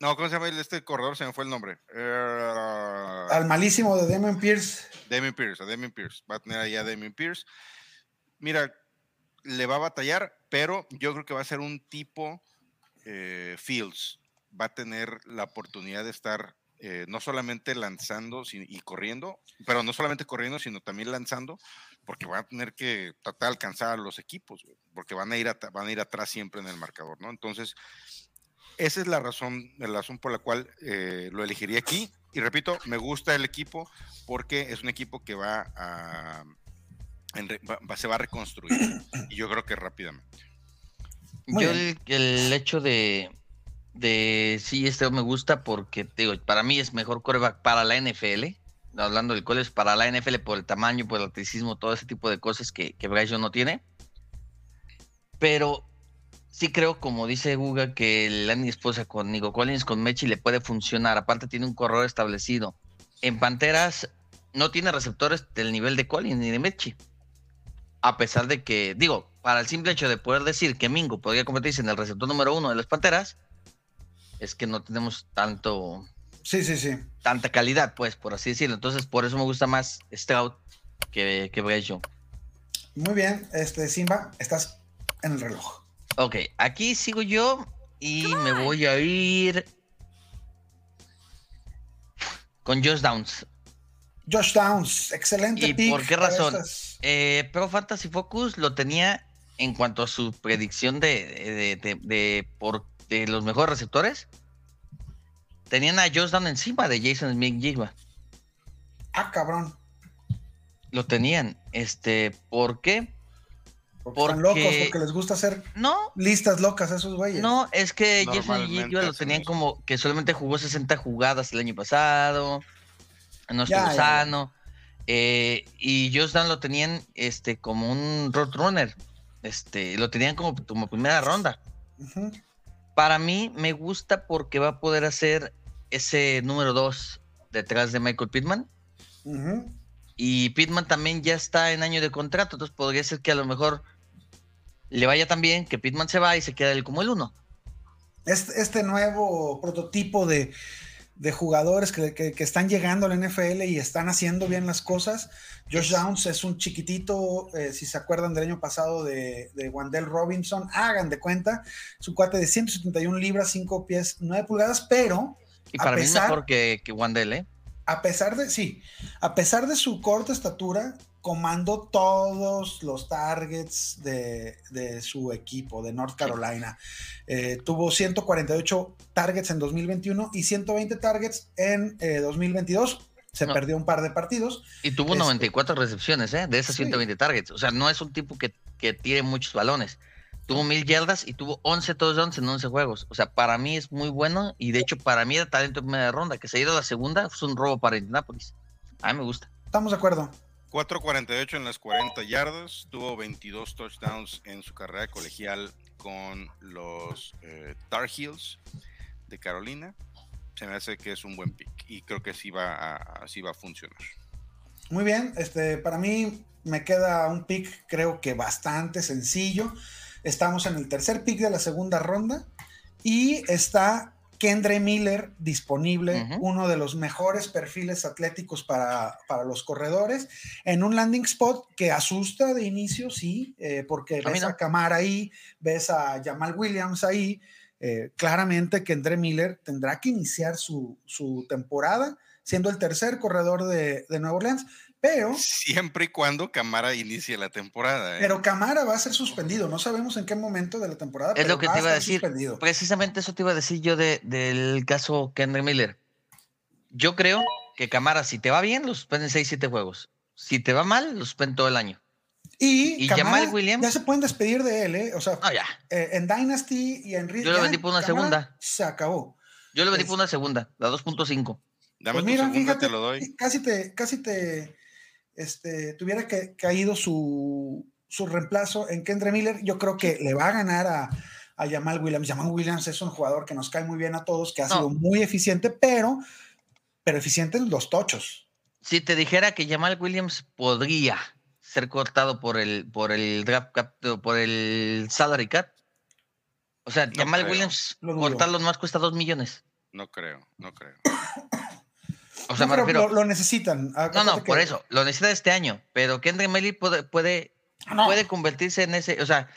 No, ¿cómo se llama el- este corredor? Se me fue el nombre. Eh, Al malísimo de Damon Pierce. Damien Pierce, a Damien Pierce. Va a tener ahí a Damien Pierce. Mira, le va a batallar, pero yo creo que va a ser un tipo eh, Fields. Va a tener la oportunidad de estar eh, no solamente lanzando y corriendo, pero no solamente corriendo, sino también lanzando, porque va a tener que tratar de alcanzar a los equipos, porque van a ir at- van a ir atrás siempre en el marcador, ¿no? Entonces, esa es la razón, la razón por la cual eh, lo elegiría aquí. Y repito, me gusta el equipo porque es un equipo que va a en re- va- se va a reconstruir y yo creo que rápidamente. Muy yo el, el hecho de, de sí, este me gusta porque digo, para mí es mejor coreback para la NFL. Hablando del college, para la NFL por el tamaño, por el atleticismo, todo ese tipo de cosas que, que Bryce no tiene. Pero sí creo, como dice Guga, que landing esposa con Nico Collins, con Mechi le puede funcionar. Aparte tiene un corredor establecido. En Panteras no tiene receptores del nivel de Collins ni de Mechi. A pesar de que, digo, para el simple hecho de poder decir que Mingo podría convertirse en el receptor número uno de las Panteras, es que no tenemos tanto, Sí, sí, sí. tanta calidad, pues, por así decirlo. Entonces, por eso me gusta más Stroud que, que. Muy bien, este Simba, estás en el reloj. Ok, aquí sigo yo. Y me voy a ir con Josh Downs. Josh Downs, excelente ¿Y pick por qué razón? Eh, Pro Fantasy Focus lo tenía en cuanto a su predicción de, de, de- de por, de los mejores receptores. Tenían a Josh Downs encima de Jason Smith Jigba. Ah, cabrón. Lo tenían. Este, ¿por qué? Porque, están Porque- locos, porque les gusta hacer No, listas locas a esos güeyes. No, es que Jason Jigba lo tenían como que solamente jugó 60 jugadas el año pasado. No estuvo Ya, ya, ya. sano. eh, y Josh Dan lo tenían este, como un roadrunner. Este, lo tenían como, como primera ronda. Ujú. Para mí me gusta porque va a poder hacer ese número 2 detrás de Michael Pittman. Y Pittman también ya está en año de contrato. Entonces podría ser que a lo mejor le vaya tan bien que Pittman se va y se queda él como el uno. Este, este nuevo prototipo de, de jugadores que, que- que están llegando a la NFL y están haciendo bien las cosas. Josh Downs es un chiquitito, eh, si se acuerdan del año pasado de, de Wandell Robinson, hagan de cuenta, su cuate de 171 libras, 5 pies, 9 pulgadas, pero Y A para mí es pesar- mejor que, que Wandel, ¿eh? a pesar de, sí, a pesar de su corta estatura, comandó todos los targets de, de su equipo de North Carolina. Eh, tuvo 148 targets en 2021 y 120 targets en eh, 2022. Se No. perdió un par de partidos. Y tuvo Este- 94 recepciones, ¿eh? De esas Sí. 120 targets. O sea, no es un tipo que, que tire muchos balones. Tuvo mil yardas y tuvo 11 touchdowns en 11 juegos. O sea, para mí es muy bueno. Y de hecho, para mí era talento en media ronda. Que se ha ido a la segunda, es un robo para Indianapolis. A mí me gusta. Estamos de acuerdo. 4.48 en las 40 yardas, tuvo 22 touchdowns en su carrera colegial con los eh, Tar Heels de Carolina. Se me hace que es un buen pick y creo que sí va a, así va a funcionar. Muy bien, este, para mí me queda un pick creo que bastante sencillo. Estamos en el tercer pick de la segunda ronda y está Kendre Miller disponible, uno de los mejores perfiles atléticos para, para los corredores, en un landing spot que asusta de inicio, sí, eh, porque ves a Camara ahí, ves a Jamal Williams ahí. eh, claramente Kendre Miller tendrá que iniciar su, su temporada siendo el tercer corredor de, de Nueva Orleans, pero, Siempre y cuando Camara inicie la temporada. ¿eh? pero Camara va a ser suspendido. No sabemos en qué momento de la temporada. Es pero lo que va te iba a decir. suspendido. Precisamente eso te iba a decir yo de- del caso Kendrick Miller. Yo creo que Camara, si te va bien, lo suspenden 6-7 juegos. Si te va mal, lo suspenden todo el año. Y, y Camara Jamal Williams- ya se pueden despedir de él, ¿eh? O sea, No, ya. eh, en Dynasty y en Real Yo lo vendí por una Camara segunda. Se acabó. Yo lo vendí Es- por una segunda, la 2.5. Dame Pues tu mira, segunda, fíjate, te lo doy. casi te, casi te, este, tuviera que, caído su, su reemplazo en Kendre Miller, yo creo que le va a ganar a, a Jamal Williams. Jamal Williams es un jugador que nos cae muy bien a todos, que ha No. sido muy eficiente, pero, pero eficiente en los tochos. Si te dijera que Jamal Williams podría ser cortado por el por el draft cap, por el salary cap. O sea, No Jamal creo. Williams Lo cortarlo nomás cuesta 2 millones. No creo, no creo. O sea, No, me pero refiero. lo, lo necesitan. No, Acuérdate no, que- por eso. Lo necesita este año. Pero Kendrick Melly puede, puede, No, puede convertirse en ese. O sea,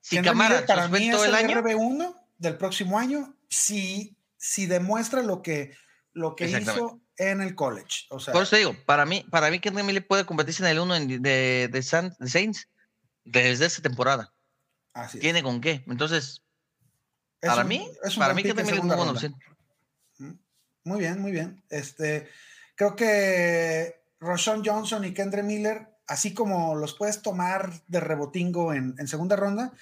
si Kendre Camara Miller para mí es el, el año. RB1 del próximo año si, si demuestra lo que, lo que hizo en el college. O sea, Por eso te digo, para mí, para mí Kendrick Melly puede convertirse en el uno de, de, San- de Saints desde esta temporada. así. Tiene con qué. Entonces, Es para un- mí, es un para mí Kendrick en Melly es segunda buena opción. Muy bien, muy bien. Este, creo que Roshan Johnson y Kendre Miller, así como los puedes tomar de rebotingo en, en segunda ronda,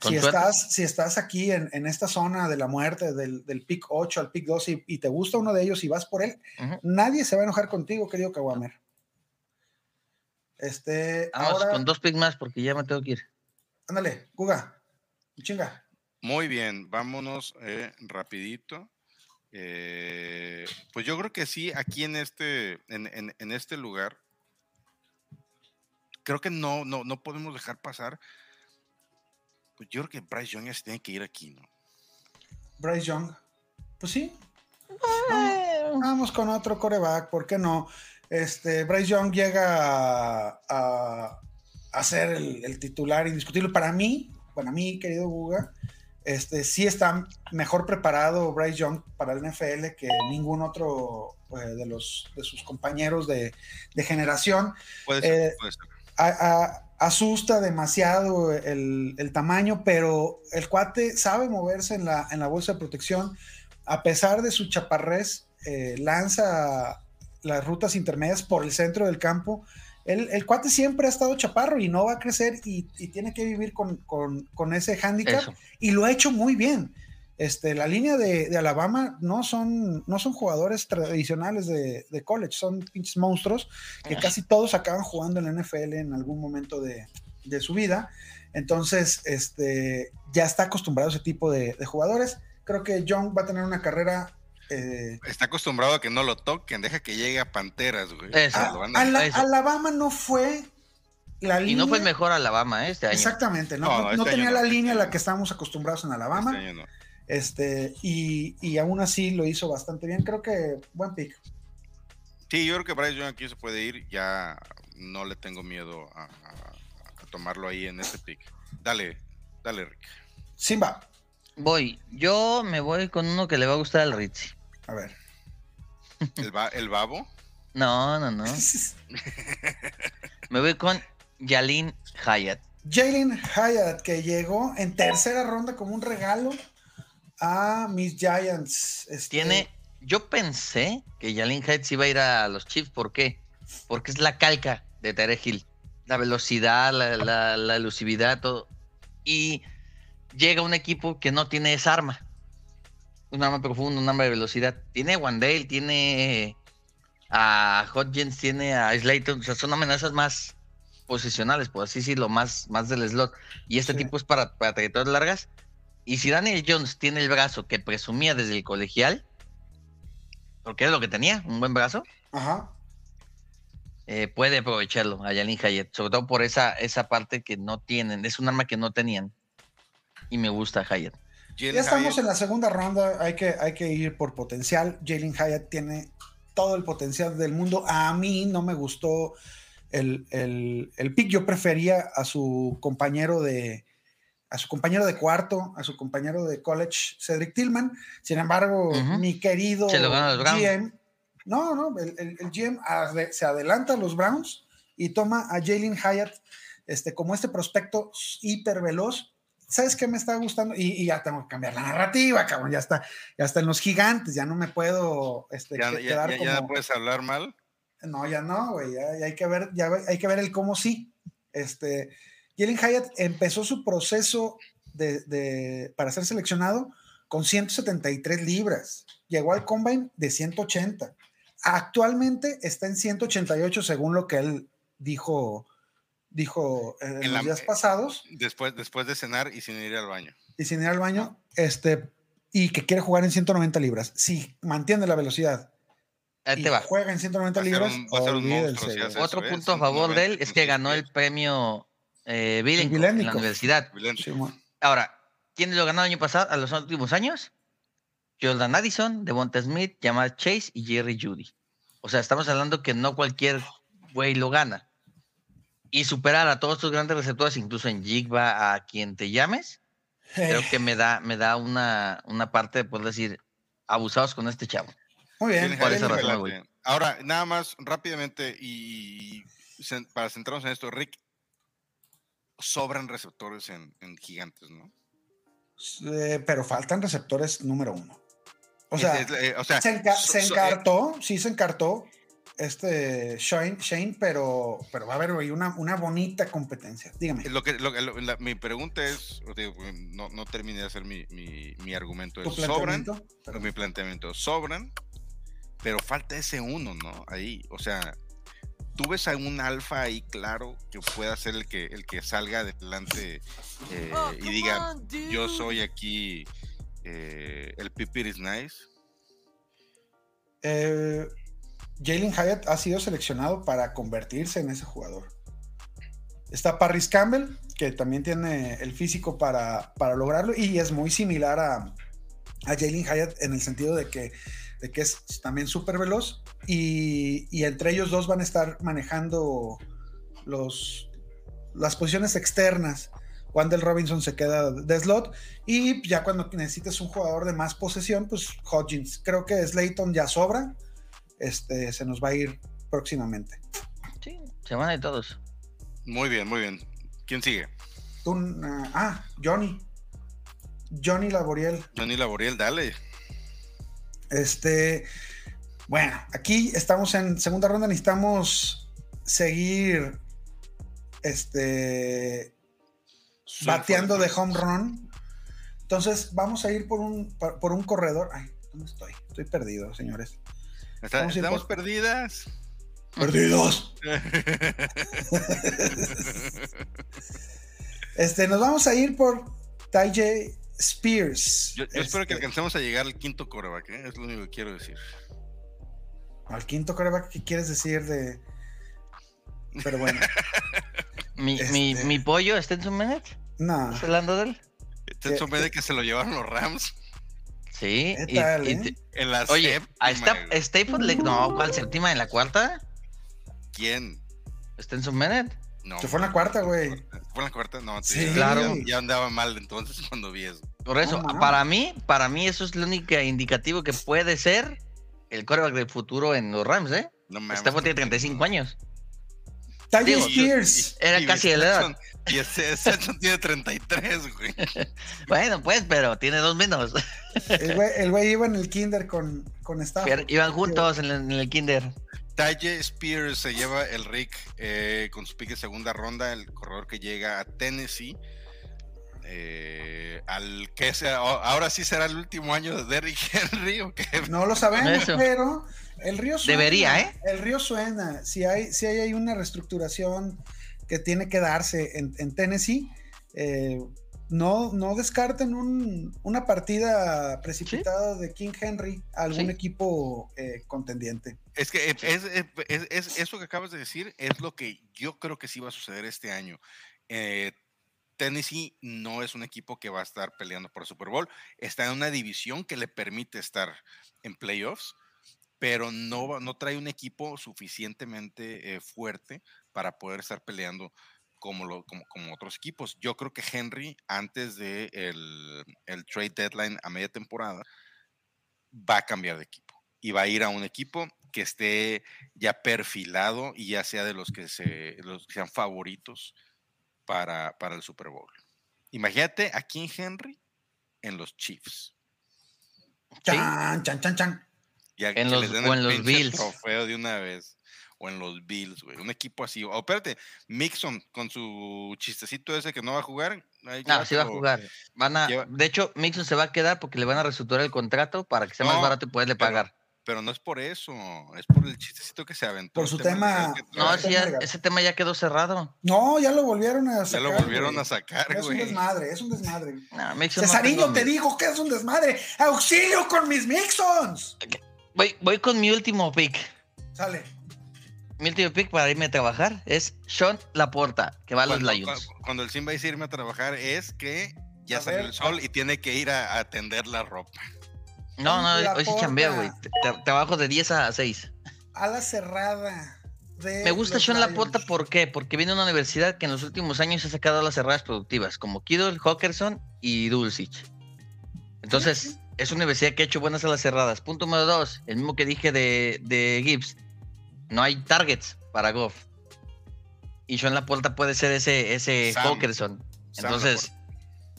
si estás, si estás aquí en, en esta zona de la muerte, del, del pick 8 al pick 2 y, y te gusta uno de ellos y vas por él, nadie se va a enojar contigo, querido Kawamer. Este, Vamos ahora, con dos picks más porque ya me tengo que ir. ándale, Guga, chinga. Muy bien, vámonos eh, rapidito. Eh, pues yo creo que sí, aquí en este, en, en- en este lugar, creo que no, no, no podemos dejar pasar. Pues yo creo que Bryce Young ya se tiene que ir aquí, ¿no? Bryce Young. Pues sí. Vamos, vamos con otro coreback, ¿por qué no? Este, Bryce Young llega a, a- a ser el, el titular indiscutible. Para mí, para mí, querido Guga, Este, sí está mejor preparado Bryce Young para el NFL que ningún otro eh, de, los, de sus compañeros de, de generación. Puede ser, Eh, puede ser. A- a- asusta demasiado el, el tamaño, pero el cuate sabe moverse en la, en la bolsa de protección. A pesar de su chaparrez, eh, lanza las rutas intermedias por el centro del campo. El, el cuate siempre ha estado chaparro y no va a crecer y, y tiene que vivir con, con- con ese handicap Eso. y lo ha hecho muy bien. Este, la línea de, de Alabama no son, no son jugadores tradicionales de, de college, son pinches monstruos que casi todos acaban jugando en la NFL en algún momento de, de su vida. Entonces, este, ya está acostumbrado a ese tipo de, de jugadores. Creo que Young va a tener una carrera. Eh, Está acostumbrado a que no lo toquen, deja que llegue a Panteras, güey. Eso. Ah, a- eso. Alabama no fue la Y línea. no fue el mejor Alabama ¿eh? este año. Exactamente, no, No, no- no, no este tenía la este línea a la que estábamos acostumbrados en Alabama. Este año no. Este, y, y aún así lo hizo bastante bien. Creo que buen pick. Sí, yo creo que Bryce Young aquí se puede ir. Ya no le tengo miedo a, a- a tomarlo ahí en este pick. Dale, dale, Rick. Simba. Voy. Yo me voy con uno que le va a gustar al Ritzy. A ver. El, ba- el babo. No, no, no. Me voy con Yalin Hayat. Jalen Hyatt, que llegó en tercera ronda como un regalo a mis Giants. Este, Tiene. Yo pensé que Yalin Hayat se iba a ir a los Chiefs. ¿Por qué? Porque es la calca de Tarek Hill. La velocidad, la, la- la elusividad, todo. Y llega un equipo que no tiene esa arma. Un arma profunda, un arma de velocidad. Tiene a Wandale, tiene a Hodgins, tiene a Slayton. O sea, son amenazas más posicionales, por así decirlo, más, más del slot. Y este Sí. tipo es para, para trayectorias largas. Y si Daniel Jones tiene el brazo que presumía desde el colegial, porque es lo que tenía, un buen brazo, Ajá. eh, puede aprovecharlo a Yalin Hayet, sobre todo por esa, esa parte que no tienen, es un arma que no tenían. Y me gusta Hayet. Jalen Ya estamos Hyatt, en la segunda ronda. Hay que, hay que ir por potencial. Jalen Hyatt tiene todo el potencial del mundo. A mí no me gustó el, el, el pick. Yo prefería a su compañero de a su compañero de cuarto, a su compañero de college, Cedric Tillman. Sin embargo, mi querido Se lo. GM, no, no, el, el- GM se adelanta a los Browns y toma a Jalen Hyatt este, como este prospecto hiper veloz. ¿Sabes qué me está gustando? Y, y ya tengo que cambiar la narrativa, cabrón. Ya está, ya está en los gigantes, ya no me puedo este, ya, que- ya- quedar ya- ya como. puedes hablar mal. No, ya no, güey. Ya, ya hay que ver, ya hay que ver el cómo sí. Este, Jalen Hyatt empezó su proceso de, de- para ser seleccionado con 173 libras. Llegó al combine de 180. Actualmente está en 188 según lo que él dijo, dijo eh, en, En los la- días pasados Después, después de cenar y sin ir al baño. y sin ir al baño, este, y que quiere jugar en 190 libras. Si mantiene la velocidad Ahí y te va. juega en 190 Va a ser libras, un- va a ser un olvídense, monstruo si güey. hace Otro eso, ¿eh? punto a favor de él es que ganó el 190, premio eh, Bilenko en la universidad. Sí, Ahora, ¿quiénes lo ganaron el año pasado, a los últimos años? Jordan Addison, Devonta Smith, Jamal Chase y Jerry Judy. O sea, estamos hablando que no cualquier güey lo gana. Y superar a todos estos grandes receptores, incluso en Jigba, a quien te llames, creo que me da, me da una, una parte de poder decir, abusados con este chavo. Muy bien. Por esa razón. Ahora, nada más rápidamente y para centrarnos en esto, Rick, sobran receptores en, en gigantes, ¿no? Eh, pero faltan receptores número uno. O sea, es- eh, o sea, se, enca- so- se so- encartó, sí se encartó este Shane, Shane pero, pero va a haber una, una bonita competencia. Dígame. lo que, lo que- lo- la- mi pregunta es, digo, no, no terminé de hacer mi, mi, mi argumento, ¿Tu es, sobran, mi planteamiento, sobran, pero falta ese uno, ¿no? Ahí, o sea, tú ves a un alfa ahí claro que pueda ser el que, el que salga adelante eh, y diga, yo soy aquí eh, el Pipir is nice. Eh, Jalen Hyatt ha sido seleccionado para convertirse en ese jugador. Está Parris Campbell, que también tiene el físico para, para lograrlo y es muy similar a, a Jalen Hyatt en el sentido de que, de que es también súper veloz y, y entre ellos dos van a estar manejando los, las posiciones externas. Wandel Robinson se queda de slot. Y ya cuando necesites un jugador de más posesión, pues Hodgins. Creo que Slayton ya sobra. Este, se nos va a ir próximamente. Sí, se van de todos. Muy bien, muy bien. ¿Quién sigue? Tú, ah, ah, Johnny. Johnny Laboriel. Johnny Laboriel, dale. Este, bueno, aquí estamos en segunda ronda, necesitamos seguir este bateando de home run. Entonces, vamos a ir por un por un corredor. Ay, ¿dónde estoy? Estoy perdido, señores. Está- estamos por- perdidas. Perdidos. Este, nos vamos a ir por Ty Spears. Yo, yo espero que Este, alcancemos a llegar al quinto coreback, ¿eh? es lo único que quiero decir. Al quinto coreback, ¿qué quieres decir de.? Pero bueno, Mi, mi, Este- mi pollo está en su no. ¿Estás hablando de él? Este son de que se lo llevaron los Rams Sí. ¿Qué y- tal, y eh? en la oye, séptima, a esta, güey. Stafford le. No, ¿cuál séptima? ¿En la cuarta? ¿Quién? ¿Está en su minute? No. Se fue en la cuarta, güey. ¿Fue en la cuarta? No, Sí, ya- claro. Ya, ya andaba mal entonces cuando vi eso. Por eso, para mí, para mí eso es lo único indicativo que puede ser el coreback del futuro en los Rams, ¿eh? No mames, Stafford tiene qué 35 años. Ty Digo, Spears. Era casi de la edad. Y ese Stetson tiene 33, güey. Bueno, pues, pero tiene dos menos. El güey, el güey iba en el kinder con, con Stafford. Iban juntos en el, en el kinder. Talle Spears se lleva el Rick eh, con su pick de segunda ronda, el corredor que llega a Tennessee. eh, al que sea, ahora sí será el último año de Derrick Henry o qué? No lo sabemos, Eso. pero el río suena. Debería, ¿eh? El río suena. Si hay, si hay, hay una reestructuración que tiene que darse en, en Tennessee, eh, no, no descarten un- una partida precipitada de King Henry a algún Sí. equipo eh, contendiente. Es que es, es- es- es- eso que acabas de decir es lo que yo creo que sí va a suceder este año. Eh, Tennessee no es un equipo que va a estar peleando por el Super Bowl. Está en una división que le permite estar en playoffs, pero no, va- no trae un equipo suficientemente eh, fuerte para poder estar peleando como, lo, como, como otros equipos. Yo creo que Henry, antes de el, el trade deadline a media temporada, va a cambiar de equipo y va a ir a un equipo que esté ya perfilado y ya sea de los que, se, los que sean favoritos para, para el Super Bowl. Imagínate a King Henry en los Chiefs. Chan, chan, chan, chan. Ya En que los- les den o el en los Bills. trofeo de una vez. O en los Bills, güey. Un equipo así. O espérate, Mixon con su chistecito ese que no va a jugar. ahí No, sí va a jugar. Van a, lleva- de hecho, Mixon se va a quedar porque le van a reestructurar el contrato para que sea más barato y poderle pero pagar. Pero no es por eso. Es por el chistecito que se aventó. Por su tema- No, ese, ya- tema ya quedó cerrado. No, ya lo volvieron a Ya sacar. lo volvieron güey. a sacar, Es un güey. desmadre, es un desmadre. No, Mixon Cesarillo, te mi- digo que es un desmadre. ¡Auxilio con mis Mixons! Voy, voy con mi último pick. Sale. Mi último pick para irme a trabajar es Sean Laporta, que va a los cuando, Lions. cu- cuando el Simba dice irme a trabajar es que ya A salió ver, el sol ah. y tiene que ir a, a tender la ropa. No, no, hoy sí chambeo, güey. Trabajo de 10 a 6. Ala cerrada. de Me gusta Sean Lions. Laporta, ¿por qué? Porque viene de una universidad que en los últimos años ha sacado las cerradas productivas, como Kittle, Hawkerson y Dulcich. Entonces, es una universidad que ha hecho buenas alas cerradas. Punto número dos, el mismo que dije de, de Gibbs. No hay targets para Goff. Y Sean Laporta puede ser ese, ese Sam. Sam Entonces,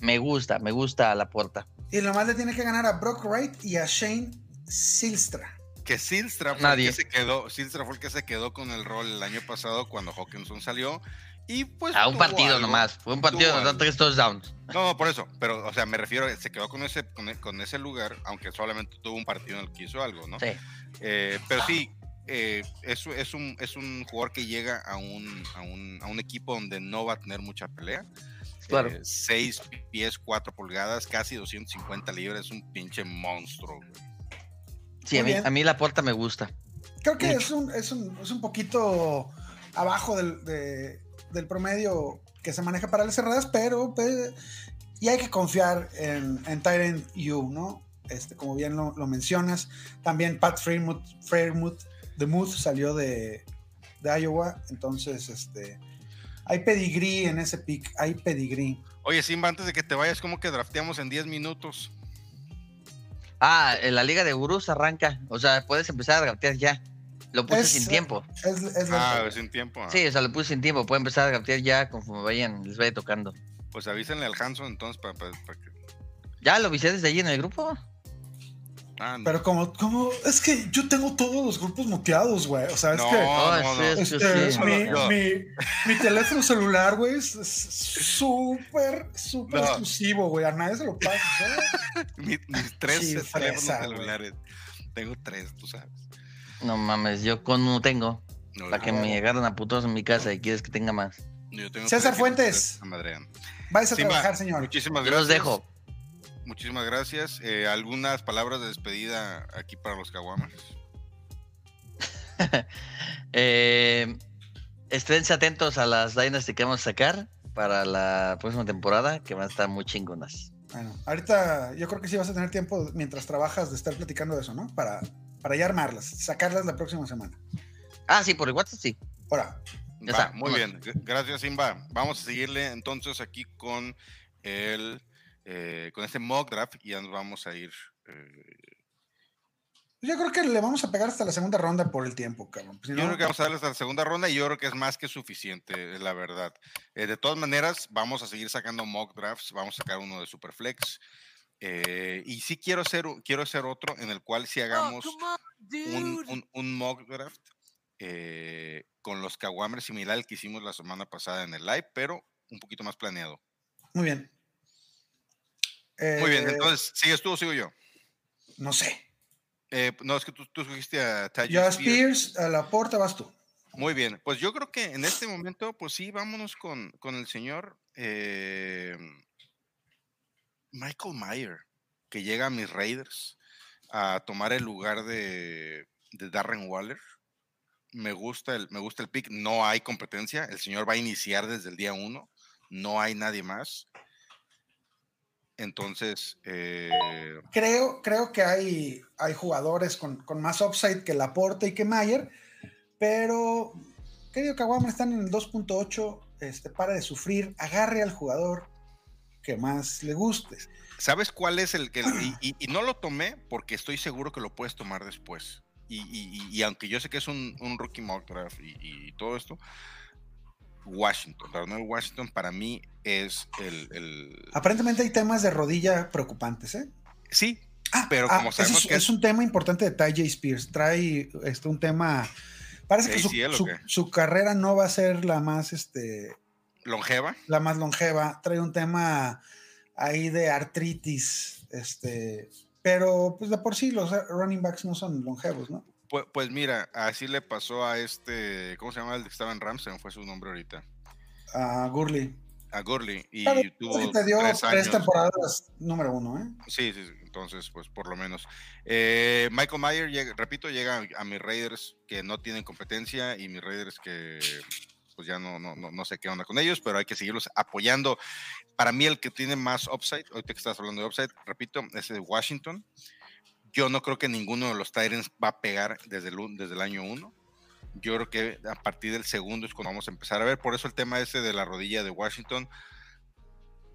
me gusta, me gusta Laporta. Y nomás le tiene que ganar a Brock Wright y a Shane Silstra. Que Silstra fue, Nadie. el que se quedó, Silstra fue el que se quedó con el rol el año pasado cuando Hawkinson salió. Y pues. A un tuvo partido algo. nomás. Fue un partido donde tres touchdowns. No, no, por eso. Pero, o sea, me refiero, se quedó con ese, con, con ese lugar, aunque solamente tuvo un partido en el que hizo algo, ¿no? Sí. Eh, pero sí, eh, es, es, un, es un jugador que llega a un, a, un, a un equipo donde no va a tener mucha pelea. Claro. 6 pies, 4 pulgadas, casi 250 libras, es un pinche monstruo. güey. Sí, a mí, a mí Laporta me gusta. Creo que es un, es, un, es un poquito abajo del, de- del promedio que se maneja para las cerradas, pero pues, y hay que confiar en, en Tyrant U, ¿no? Este, como bien lo, lo mencionas. También Pat Fairmouth, Fairmouth de Muth salió de, de Iowa, entonces este, Hay pedigrí en ese pick, hay pedigrí. Oye, Simba, antes de que te vayas, ¿cómo que drafteamos en 10 minutos? Ah, en la liga de gurús arranca. O sea, puedes empezar a draftear ya. Lo puse Es- sin tiempo. Es, es la- Ah, sin tiempo. ah. Sí, o sea, lo puse sin tiempo. Pueden empezar a draftear ya conforme vayan, les vaya tocando. Pues avísenle al Hanson entonces para que. ¿Ya lo avisé desde allí en el grupo? Ah, no. Pero como, como, es que yo tengo todos los grupos muteados, güey. O sea, es No, que no, no. es que este, sí. mi, mi- mi teléfono celular, güey, es súper, súper No. exclusivo, güey. A nadie se lo pasa. Mi- mis tres Sí, teléfonos fresa, celulares. Tengo tres, tú sabes. No mames, yo con uno tengo. No, Para que yo- me agarren a putos en mi casa y quieres que tenga más. yo tengo César Fuentes. Vais a trabajar, señor. Muchísimas Yo gracias. los dejo. Muchísimas gracias. Eh, ¿Algunas palabras de despedida aquí para los caguamas? Eh, esténse atentos a las Dynasty que vamos a sacar para la próxima temporada, que van a estar muy chingonas. Bueno, ahorita yo creo que sí vas a tener tiempo mientras trabajas de estar platicando de eso, ¿no? Para, para ya armarlas, sacarlas la próxima semana. Ah, sí, por el WhatsApp sí. Ahora, Ya Va, está, muy bien. Gracias, Simba. Vamos a seguirle entonces aquí con el eh, con este mock draft y ya nos vamos a ir. eh, yo creo que le vamos a pegar hasta la segunda ronda por el tiempo, cabrón. Si Yo no- creo que vamos a darle hasta la segunda ronda y yo creo que es más que suficiente, la verdad. Eh, de todas maneras, vamos a seguir sacando mock drafts, vamos a sacar uno de Superflex. eh, y sí quiero hacer, quiero hacer otro en el cual si hagamos un, un- un mock draft eh, con los Kawamers similar al que hicimos la semana pasada en el live, pero un poquito más planeado. Muy bien. Muy bien, Eh, entonces, ¿sigues tú o sigo yo? No sé. Eh, no, es que tú, tú escogiste a Tajay Ya Spears. Spears, a la porta vas tú. Muy bien, pues yo creo que en este momento, pues sí, vámonos con, con el señor eh, Michael Mayer, que llega a mis Raiders a tomar el lugar de, de Darren Waller. Me gusta, el, me gusta el pick, no hay competencia, el señor va a iniciar desde el día uno, no hay nadie más. Entonces, eh, Creo, creo que hay, hay jugadores con, con más upside que Laporte y que Mayer, pero querido Kawama están en el 2.8, este, para de sufrir, agarre al jugador que más le guste. ¿Sabes cuál es el que... Y, y- y no lo tomé porque estoy seguro que lo puedes tomar después. Y, y- aunque yo sé que es un, un rookie mock draft y todo esto, Washington, Darnell Washington para mí es el... el- Aparentemente hay temas de rodilla preocupantes, ¿eh? Sí, Ah, Pero ah, como sabemos es, que es es- un tema importante de Ty J. Spears. Trae este, un tema. Parece que su, su carrera no va a ser la más, este, longeva. la más longeva. Trae un tema ahí de artritis. Este, pero pues de por sí los running backs no son longevos, ¿no? Pues, pues mira, así le pasó a este, ¿cómo se llama el que estaba en Rams? Se me fue su nombre ahorita. A Gurley. A Gurley. Y tuvo sí te dio tres tres, temporadas número uno, ¿eh? Sí, sí, sí, entonces, pues por lo menos. Eh, Michael Mayer, llega- repito, llega a, a mis Raiders que no tienen competencia y mis Raiders que pues ya no, no, no, no sé qué onda con ellos, pero hay que seguirlos apoyando. Para mí el que tiene más upside, ahorita que estás hablando de upside, repito, es de Washington. Yo no creo que ninguno de los Titans va a pegar desde el, desde el año uno. Yo creo que a partir del segundo es cuando vamos a empezar a ver. Por eso el tema ese de la rodilla de Washington,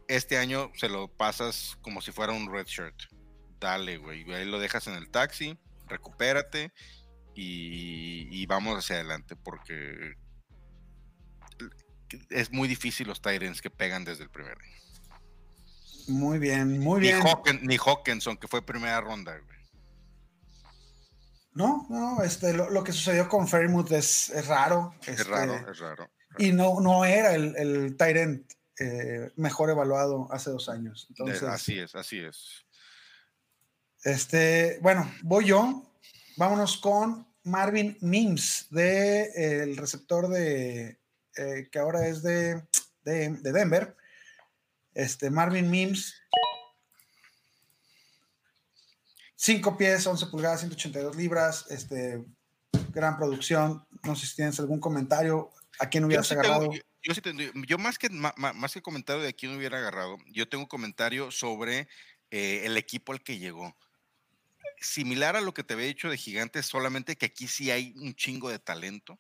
este año se lo pasas como si fuera un red shirt. Dale, güey. Ahí lo dejas en el taxi, recupérate y, y vamos hacia adelante porque es muy difícil los Tyrants que pegan desde el primer año. Muy bien, muy Ni, bien. Ni Hawkinson, que fue primera ronda, güey. No, no, este, lo, lo que sucedió con Fairmouth es, es raro. Es este, raro, es raro. Y no, no era el, el Tyrant eh, mejor evaluado hace dos años. Entonces, así es, así es. este, bueno, voy yo. Vámonos con Marvin Mims, de, eh, el receptor de eh, que ahora es de, de, de Denver. Este, Marvin Mims. 5 pies, 11 pulgadas, 182 libras. Este, gran producción. No sé si tienes algún comentario. ¿A quién Yo, hubieras tengo- agarrado? yo- yo sí tengo- yo más que más que comentario de quién hubiera agarrado, yo tengo un comentario sobre eh, el equipo al que llegó. Similar a lo que te había dicho de Gigantes, solamente que aquí sí hay un chingo de talento.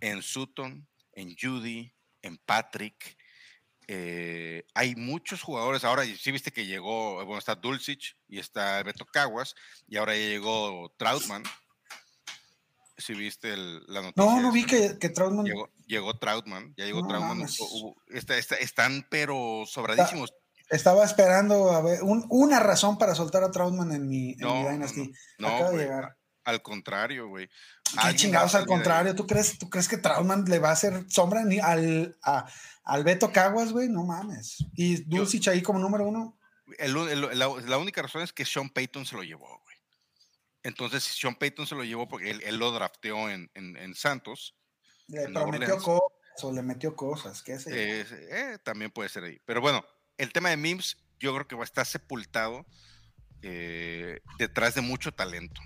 En Sutton, en Judy, en Patrick. Eh, hay muchos jugadores ahora, y sí viste que llegó, bueno, está Dulcich y está Beto Caguas, y ahora ya llegó Troutman. Si viste el- la noticia. No, no vi que, que Troutman. Llegó, llegó Troutman, ya llegó No Troutman. mames. hubo- hubo- está- está- están pero sobradísimos. Estaba esperando a ver un- una razón para soltar a Troutman en mi, en No, mi Dynasty. No, Acaba de llegar. Al contrario, güey. Qué chingados al contrario. ¿Tú crees, ¿Tú crees que Troutman le va a hacer sombra ni al, a- al Beto Caguas, güey? No mames. Y Dulcich ahí como número uno. El un- el- la, la única razón es que Sean Payton se lo llevó, güey. Entonces, Sean Payton se lo llevó porque él, él lo drafteó en, en- en Santos. Le En prometió cosas o le metió cosas. ¿Qué sé yo. Eh, eh, también puede ser ahí. Pero bueno, el tema de Mims, yo creo que va a estar sepultado eh, detrás de mucho talento.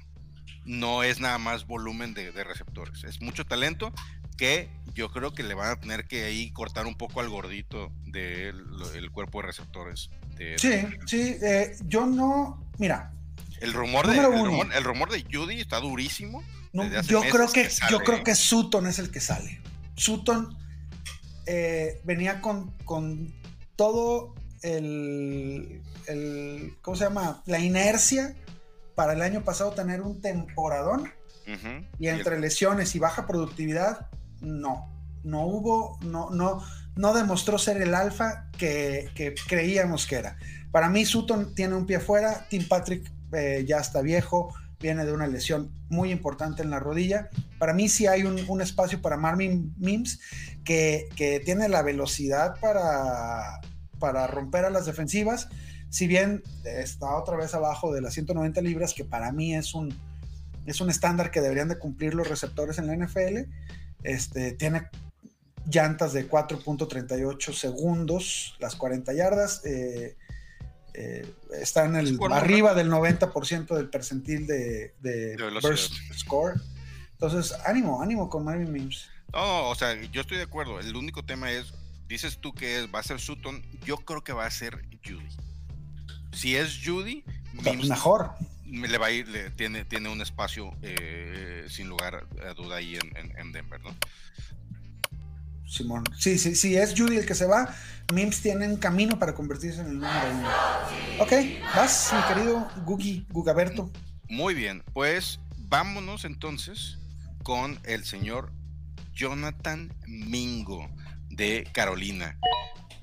No es nada más volumen de, de receptores, es mucho talento que yo creo que le van a tener que ahí cortar un poco al gordito del el cuerpo de receptores. de- Sí, sí. eh, yo no. Mira, El rumor, de, el, rumor, el rumor de Judy está durísimo. No, yo creo que, yo creo que Sutton es el que sale. Sutton eh, venía con, con todo el, el- ¿cómo se llama? La inercia para el año pasado tener un temporadón y entre lesiones y baja productividad, no, no hubo, no, no, no demostró ser el alfa que, que creíamos que era. Para mí Sutton tiene un pie fuera, Tim Patrick eh, ya está viejo, viene de una lesión muy importante en la rodilla. Para mí sí hay un, un espacio para Marvin Mims que, que tiene la velocidad para, para romper a las defensivas. Si bien está otra vez abajo de las 190 libras, que para mí es un, es un estándar que deberían de cumplir los receptores en la NFL, este, tiene llantas de 4.38 segundos, las 40 yardas. eh, eh, está en el, arriba del 90% del percentil de, de De velocidad. burst score. Entonces, ánimo, ánimo con Marvin Mims. No, o sea, yo estoy de acuerdo. El único tema es, dices tú que es, va a ser Sutton, yo creo que va a ser Judy. Si es Judy, Mims Mejor. me le va a ir, le- tiene, tiene un espacio eh, sin lugar a duda ahí en, en- en Denver, ¿no? Simón. Sí, sí, sí, es Judy el que se va. Mims tiene un camino para convertirse en el número uno. Ok, vas, mi querido Gugi, Gugaberto. Muy bien, pues vámonos entonces con el señor Jonathan Mingo de Carolina.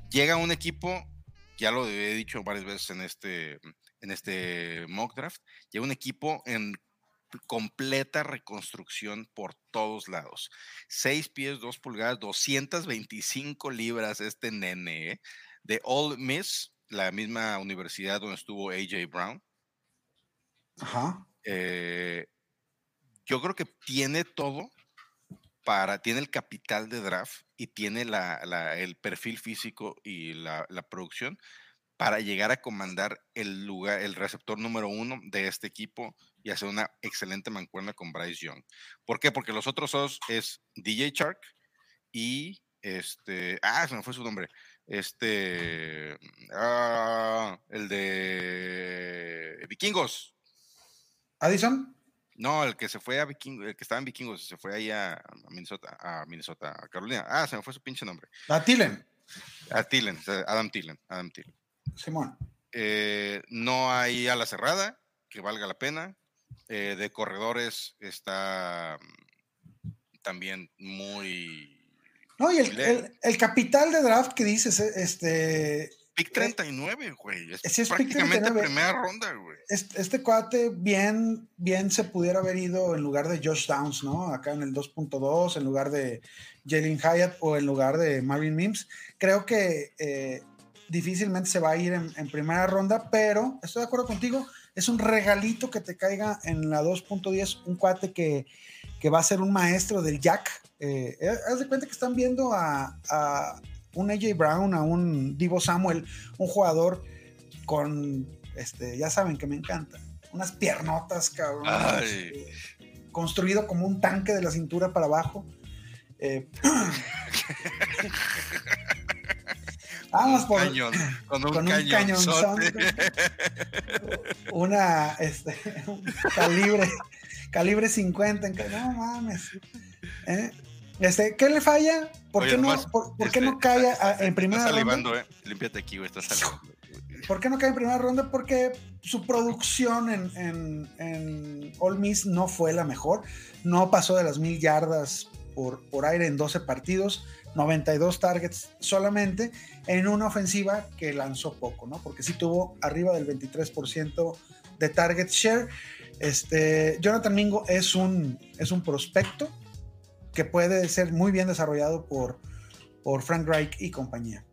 Llega un equipo, ya lo he dicho varias veces en este, en este mock draft, llega un equipo en completa reconstrucción por todos lados. 6 pies, 2 pulgadas, 225 libras este nene ¿eh? de Ole Miss, la misma universidad donde estuvo AJ Brown. Ajá. Eh, yo creo que tiene todo para, tiene el capital de draft y tiene el perfil físico y la, la producción para llegar a comandar el lugar, el receptor número uno de este equipo y hacer una excelente mancuerna con Bryce Young. ¿Por qué? Porque los otros dos es DJ Shark y este, ah, se me fue su nombre, este, ah, el de Vikingos, Addison, no, el que se fue a Vikingos, el que estaba en Vikingos, se fue ahí a, Minnesota, a Minnesota, a Carolina. Ah, se me fue su pinche nombre. a Tillen, A Tillen, Adam Tillen, Adam Tillen. Simón. Eh, no hay ala cerrada, que valga la pena. Eh, de corredores está mm, también muy... No, y el, el- el capital de draft que dices, eh, este, Pick 39, güey. Es es prácticamente 39. primera ronda, güey. este, este cuate bien, bien se pudiera haber ido en lugar de Josh Downs, ¿no? Acá en el 2.2, en lugar de Jalen Hyatt o en lugar de Marvin Mims. Creo que eh, difícilmente se va a ir en, en primera ronda, pero estoy de acuerdo contigo. Es un regalito que te caiga en la 2.10, un cuate que, que va a ser un maestro del Jack. Eh, eh, haz de cuenta que están viendo a, a un AJ Brown, a un Divo Samuel, un jugador con, este, ya saben que me encanta, unas piernotas, cabrón, Ay. este, construido como un tanque de la cintura para abajo. Eh, vamos Un por cañón, con un, con un cañonzote. cañonzote. una, este, un calibre, calibre 50, en que- no mames. ¿eh? Este, ¿qué le falla? ¿Por Oye, qué no, por, qué este, no cae está- a- está- en primera Está ronda? salivando, eh. Límpiate aquí, güey. Está salivando. ¿Por qué no cae en primera ronda? Porque su producción en, en, en All Miss no fue la mejor. No pasó de las mil yardas por, por aire en 12 partidos, 92 targets solamente, en una ofensiva que lanzó poco, ¿no? Porque sí tuvo arriba del 23% de target share. Este, Jonathan Mingo es un, es un prospecto que puede ser muy bien desarrollado por, por Frank Reich y compañía.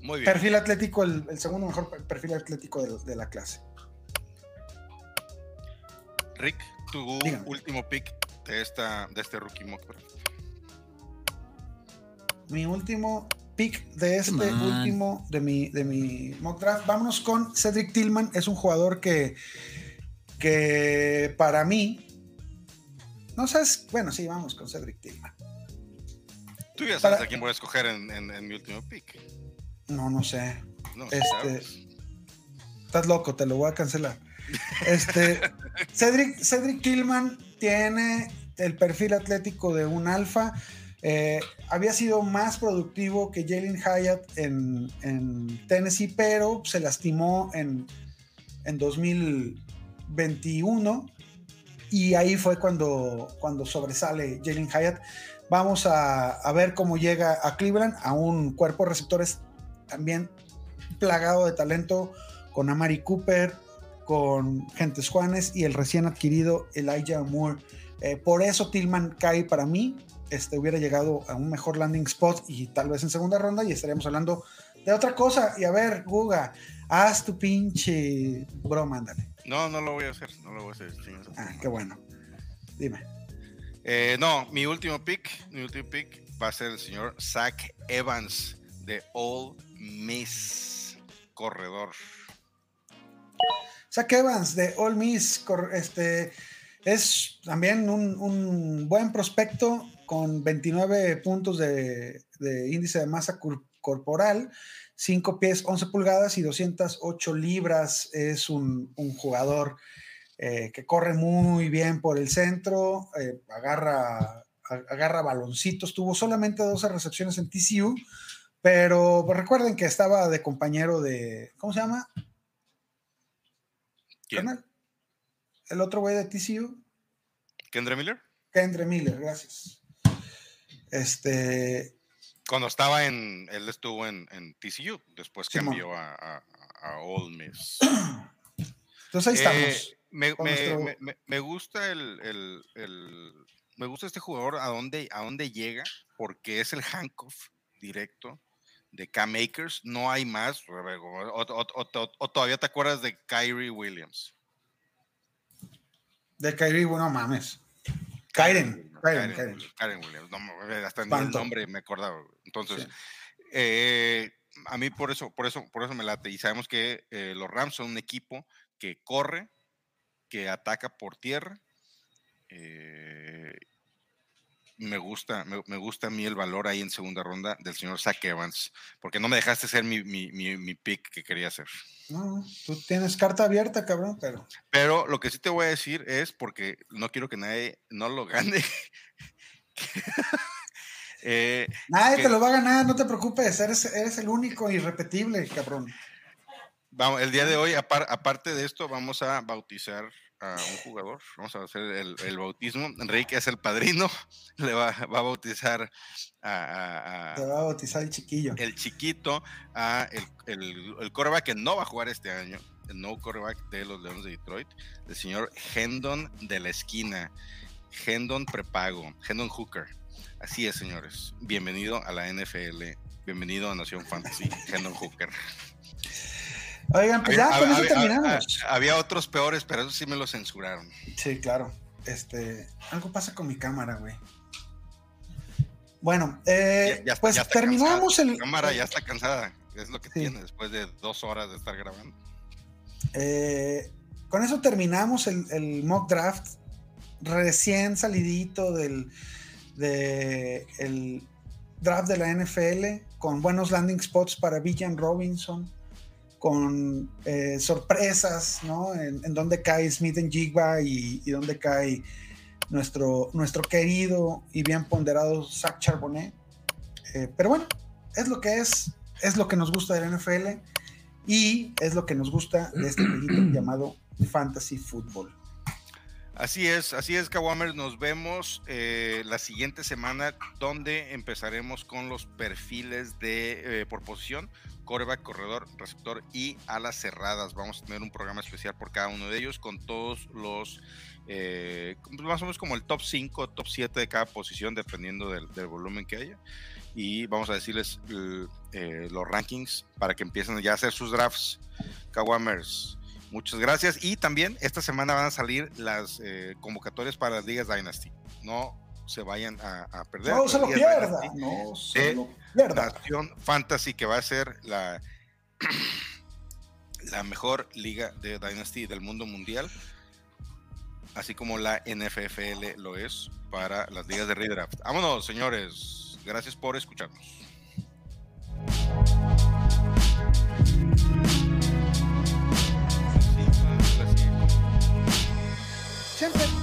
Muy bien. Perfil atlético, el, el segundo mejor per- perfil atlético de, de la clase. Rick, tu Dígame. último pick de, esta, de este rookie mock draft. Mi último pick de este último de mi, de mi mock draft. Vámonos con Cedric Tillman. Es un jugador que, que para mí. No sabes. Bueno, sí, vamos con Cedric Tillman. Tú ya sabes Para- a quién voy a escoger en, en- en mi último pick. No, no sé. No, Este, sabes. Estás loco, te lo voy a cancelar. Este, Cedric, Cedric Tillman tiene el perfil atlético de un alfa. Eh, había sido más productivo que Jalen Hyatt en, en Tennessee, pero se lastimó en, en 2021 y ahí fue cuando, cuando sobresale Jalen Hyatt. Vamos a, a ver cómo llega a Cleveland, a un cuerpo de receptores también plagado de talento con Amari Cooper, con Gentes Juanes y el recién adquirido Elijah Moore. Eh, por eso Tillman cae para mí. Este hubiera llegado a un mejor landing spot y tal vez en segunda ronda y estaríamos hablando de otra cosa. Y a ver, Guga, haz tu pinche broma, ándale. No, no lo voy a hacer. No lo voy a hacer. Ah, qué bueno. Dime. Eh, no, mi último pick, mi último pick va a ser el señor Zach Evans de All Miss Corredor. Zach Evans de All Miss, este, es también un, un buen prospecto con 29 puntos de, de índice de masa cor- corporal, 5 pies, 11 pulgadas y 208 libras. Es un, un jugador eh, que corre muy bien por el centro, eh, agarra, agarra baloncitos, tuvo solamente 12 recepciones en TCU, pero pues, recuerden que estaba de compañero de, ¿cómo se llama? ¿Quién? El otro güey de TCU, ¿Kendra Miller? Kendre Miller, gracias. Este, Cuando estaba en, él estuvo en, en TCU, después cambió a, a, a All Miss. entonces ahí Eh, estamos. me, con me- nuestro- me- me- me gusta el, el- el- me gusta este jugador a dónde, a dónde llega, porque es el handcuff directo de Cam Akers. No hay más. O, o- o- o- o todavía te acuerdas de Kyrie Williams. De Kyrie, bueno, mames. Kyren, Kyren, Kyren. Williams, Kyren Williams. No, hasta ni el nombre me acordaba. Entonces, Sí. eh, a mí por eso, por eso, por eso me late. Y sabemos que eh, los Rams son un equipo que corre, que ataca por tierra. eh, me gusta, me, me gusta a mí el valor ahí en segunda ronda del señor Zach Evans, porque no me dejaste ser mi, mi, mi- mi pick que quería hacer. No, tú tienes carta abierta, cabrón, pero Pero lo que sí te voy a decir es, porque no quiero que nadie no lo gane. eh, nadie Que- te lo va a ganar, no te preocupes, eres, eres el único irrepetible, cabrón. Vamos, el día de hoy, apar- aparte de esto, vamos a bautizar a un jugador. Vamos a hacer el, el bautismo. Enrique es el padrino. Le va, va a bautizar a, a- Te va a bautizar el chiquillo. el chiquito, a el, el, el quarterback que no va a jugar este año, el no quarterback de los Leones de Detroit, el señor Hendon de la esquina. Hendon prepago, Hendon Hooker. Así es, señores. Bienvenido a la NFL. Bienvenido a Nación Fantasy, Hendon Hooker. Oigan, pues ya Había- con eso terminamos. había- otros peores, pero eso sí me lo censuraron. Sí, claro. Este, algo pasa con mi cámara, güey. Bueno, eh, Ya- pues ya terminamos cansada. el. La cámara ya está cansada. Es lo que Sí. tiene después de dos horas de estar grabando. Eh, con eso terminamos el, el mock draft recién salidito del de el draft de la NFL con buenos landing spots para Villan Robinson con eh, sorpresas ¿no? en, en dónde cae Smith en Jigba y, y dónde cae nuestro, nuestro querido y bien ponderado Zach Charbonnet. Eh, pero bueno, es lo que es, es lo que nos gusta del NFL y es lo que nos gusta de este jueguito llamado Fantasy Football. Así es, así es, Kawamers. Nos vemos eh, la siguiente semana, donde empezaremos con los perfiles de eh, por posición, coreback, corredor, receptor y alas cerradas. Vamos a tener un programa especial por cada uno de ellos con todos los, eh, más o menos como el top 5, top 7 de cada posición, dependiendo del, volumen que haya. Y vamos a decirles eh, los rankings para que empiecen ya a hacer sus drafts. Kawamers. Muchas gracias. Y también esta semana van a salir las eh, convocatorias para las ligas Dynasty. No se vayan a, a perder. No se lo pierda, no se lo pierda. Nación Fantasy, que va a ser la, la mejor liga de Dynasty del mundo mundial, así como la NFFL lo es para las ligas de redraft. Vámonos, señores. Gracias por escucharnos. Siempre.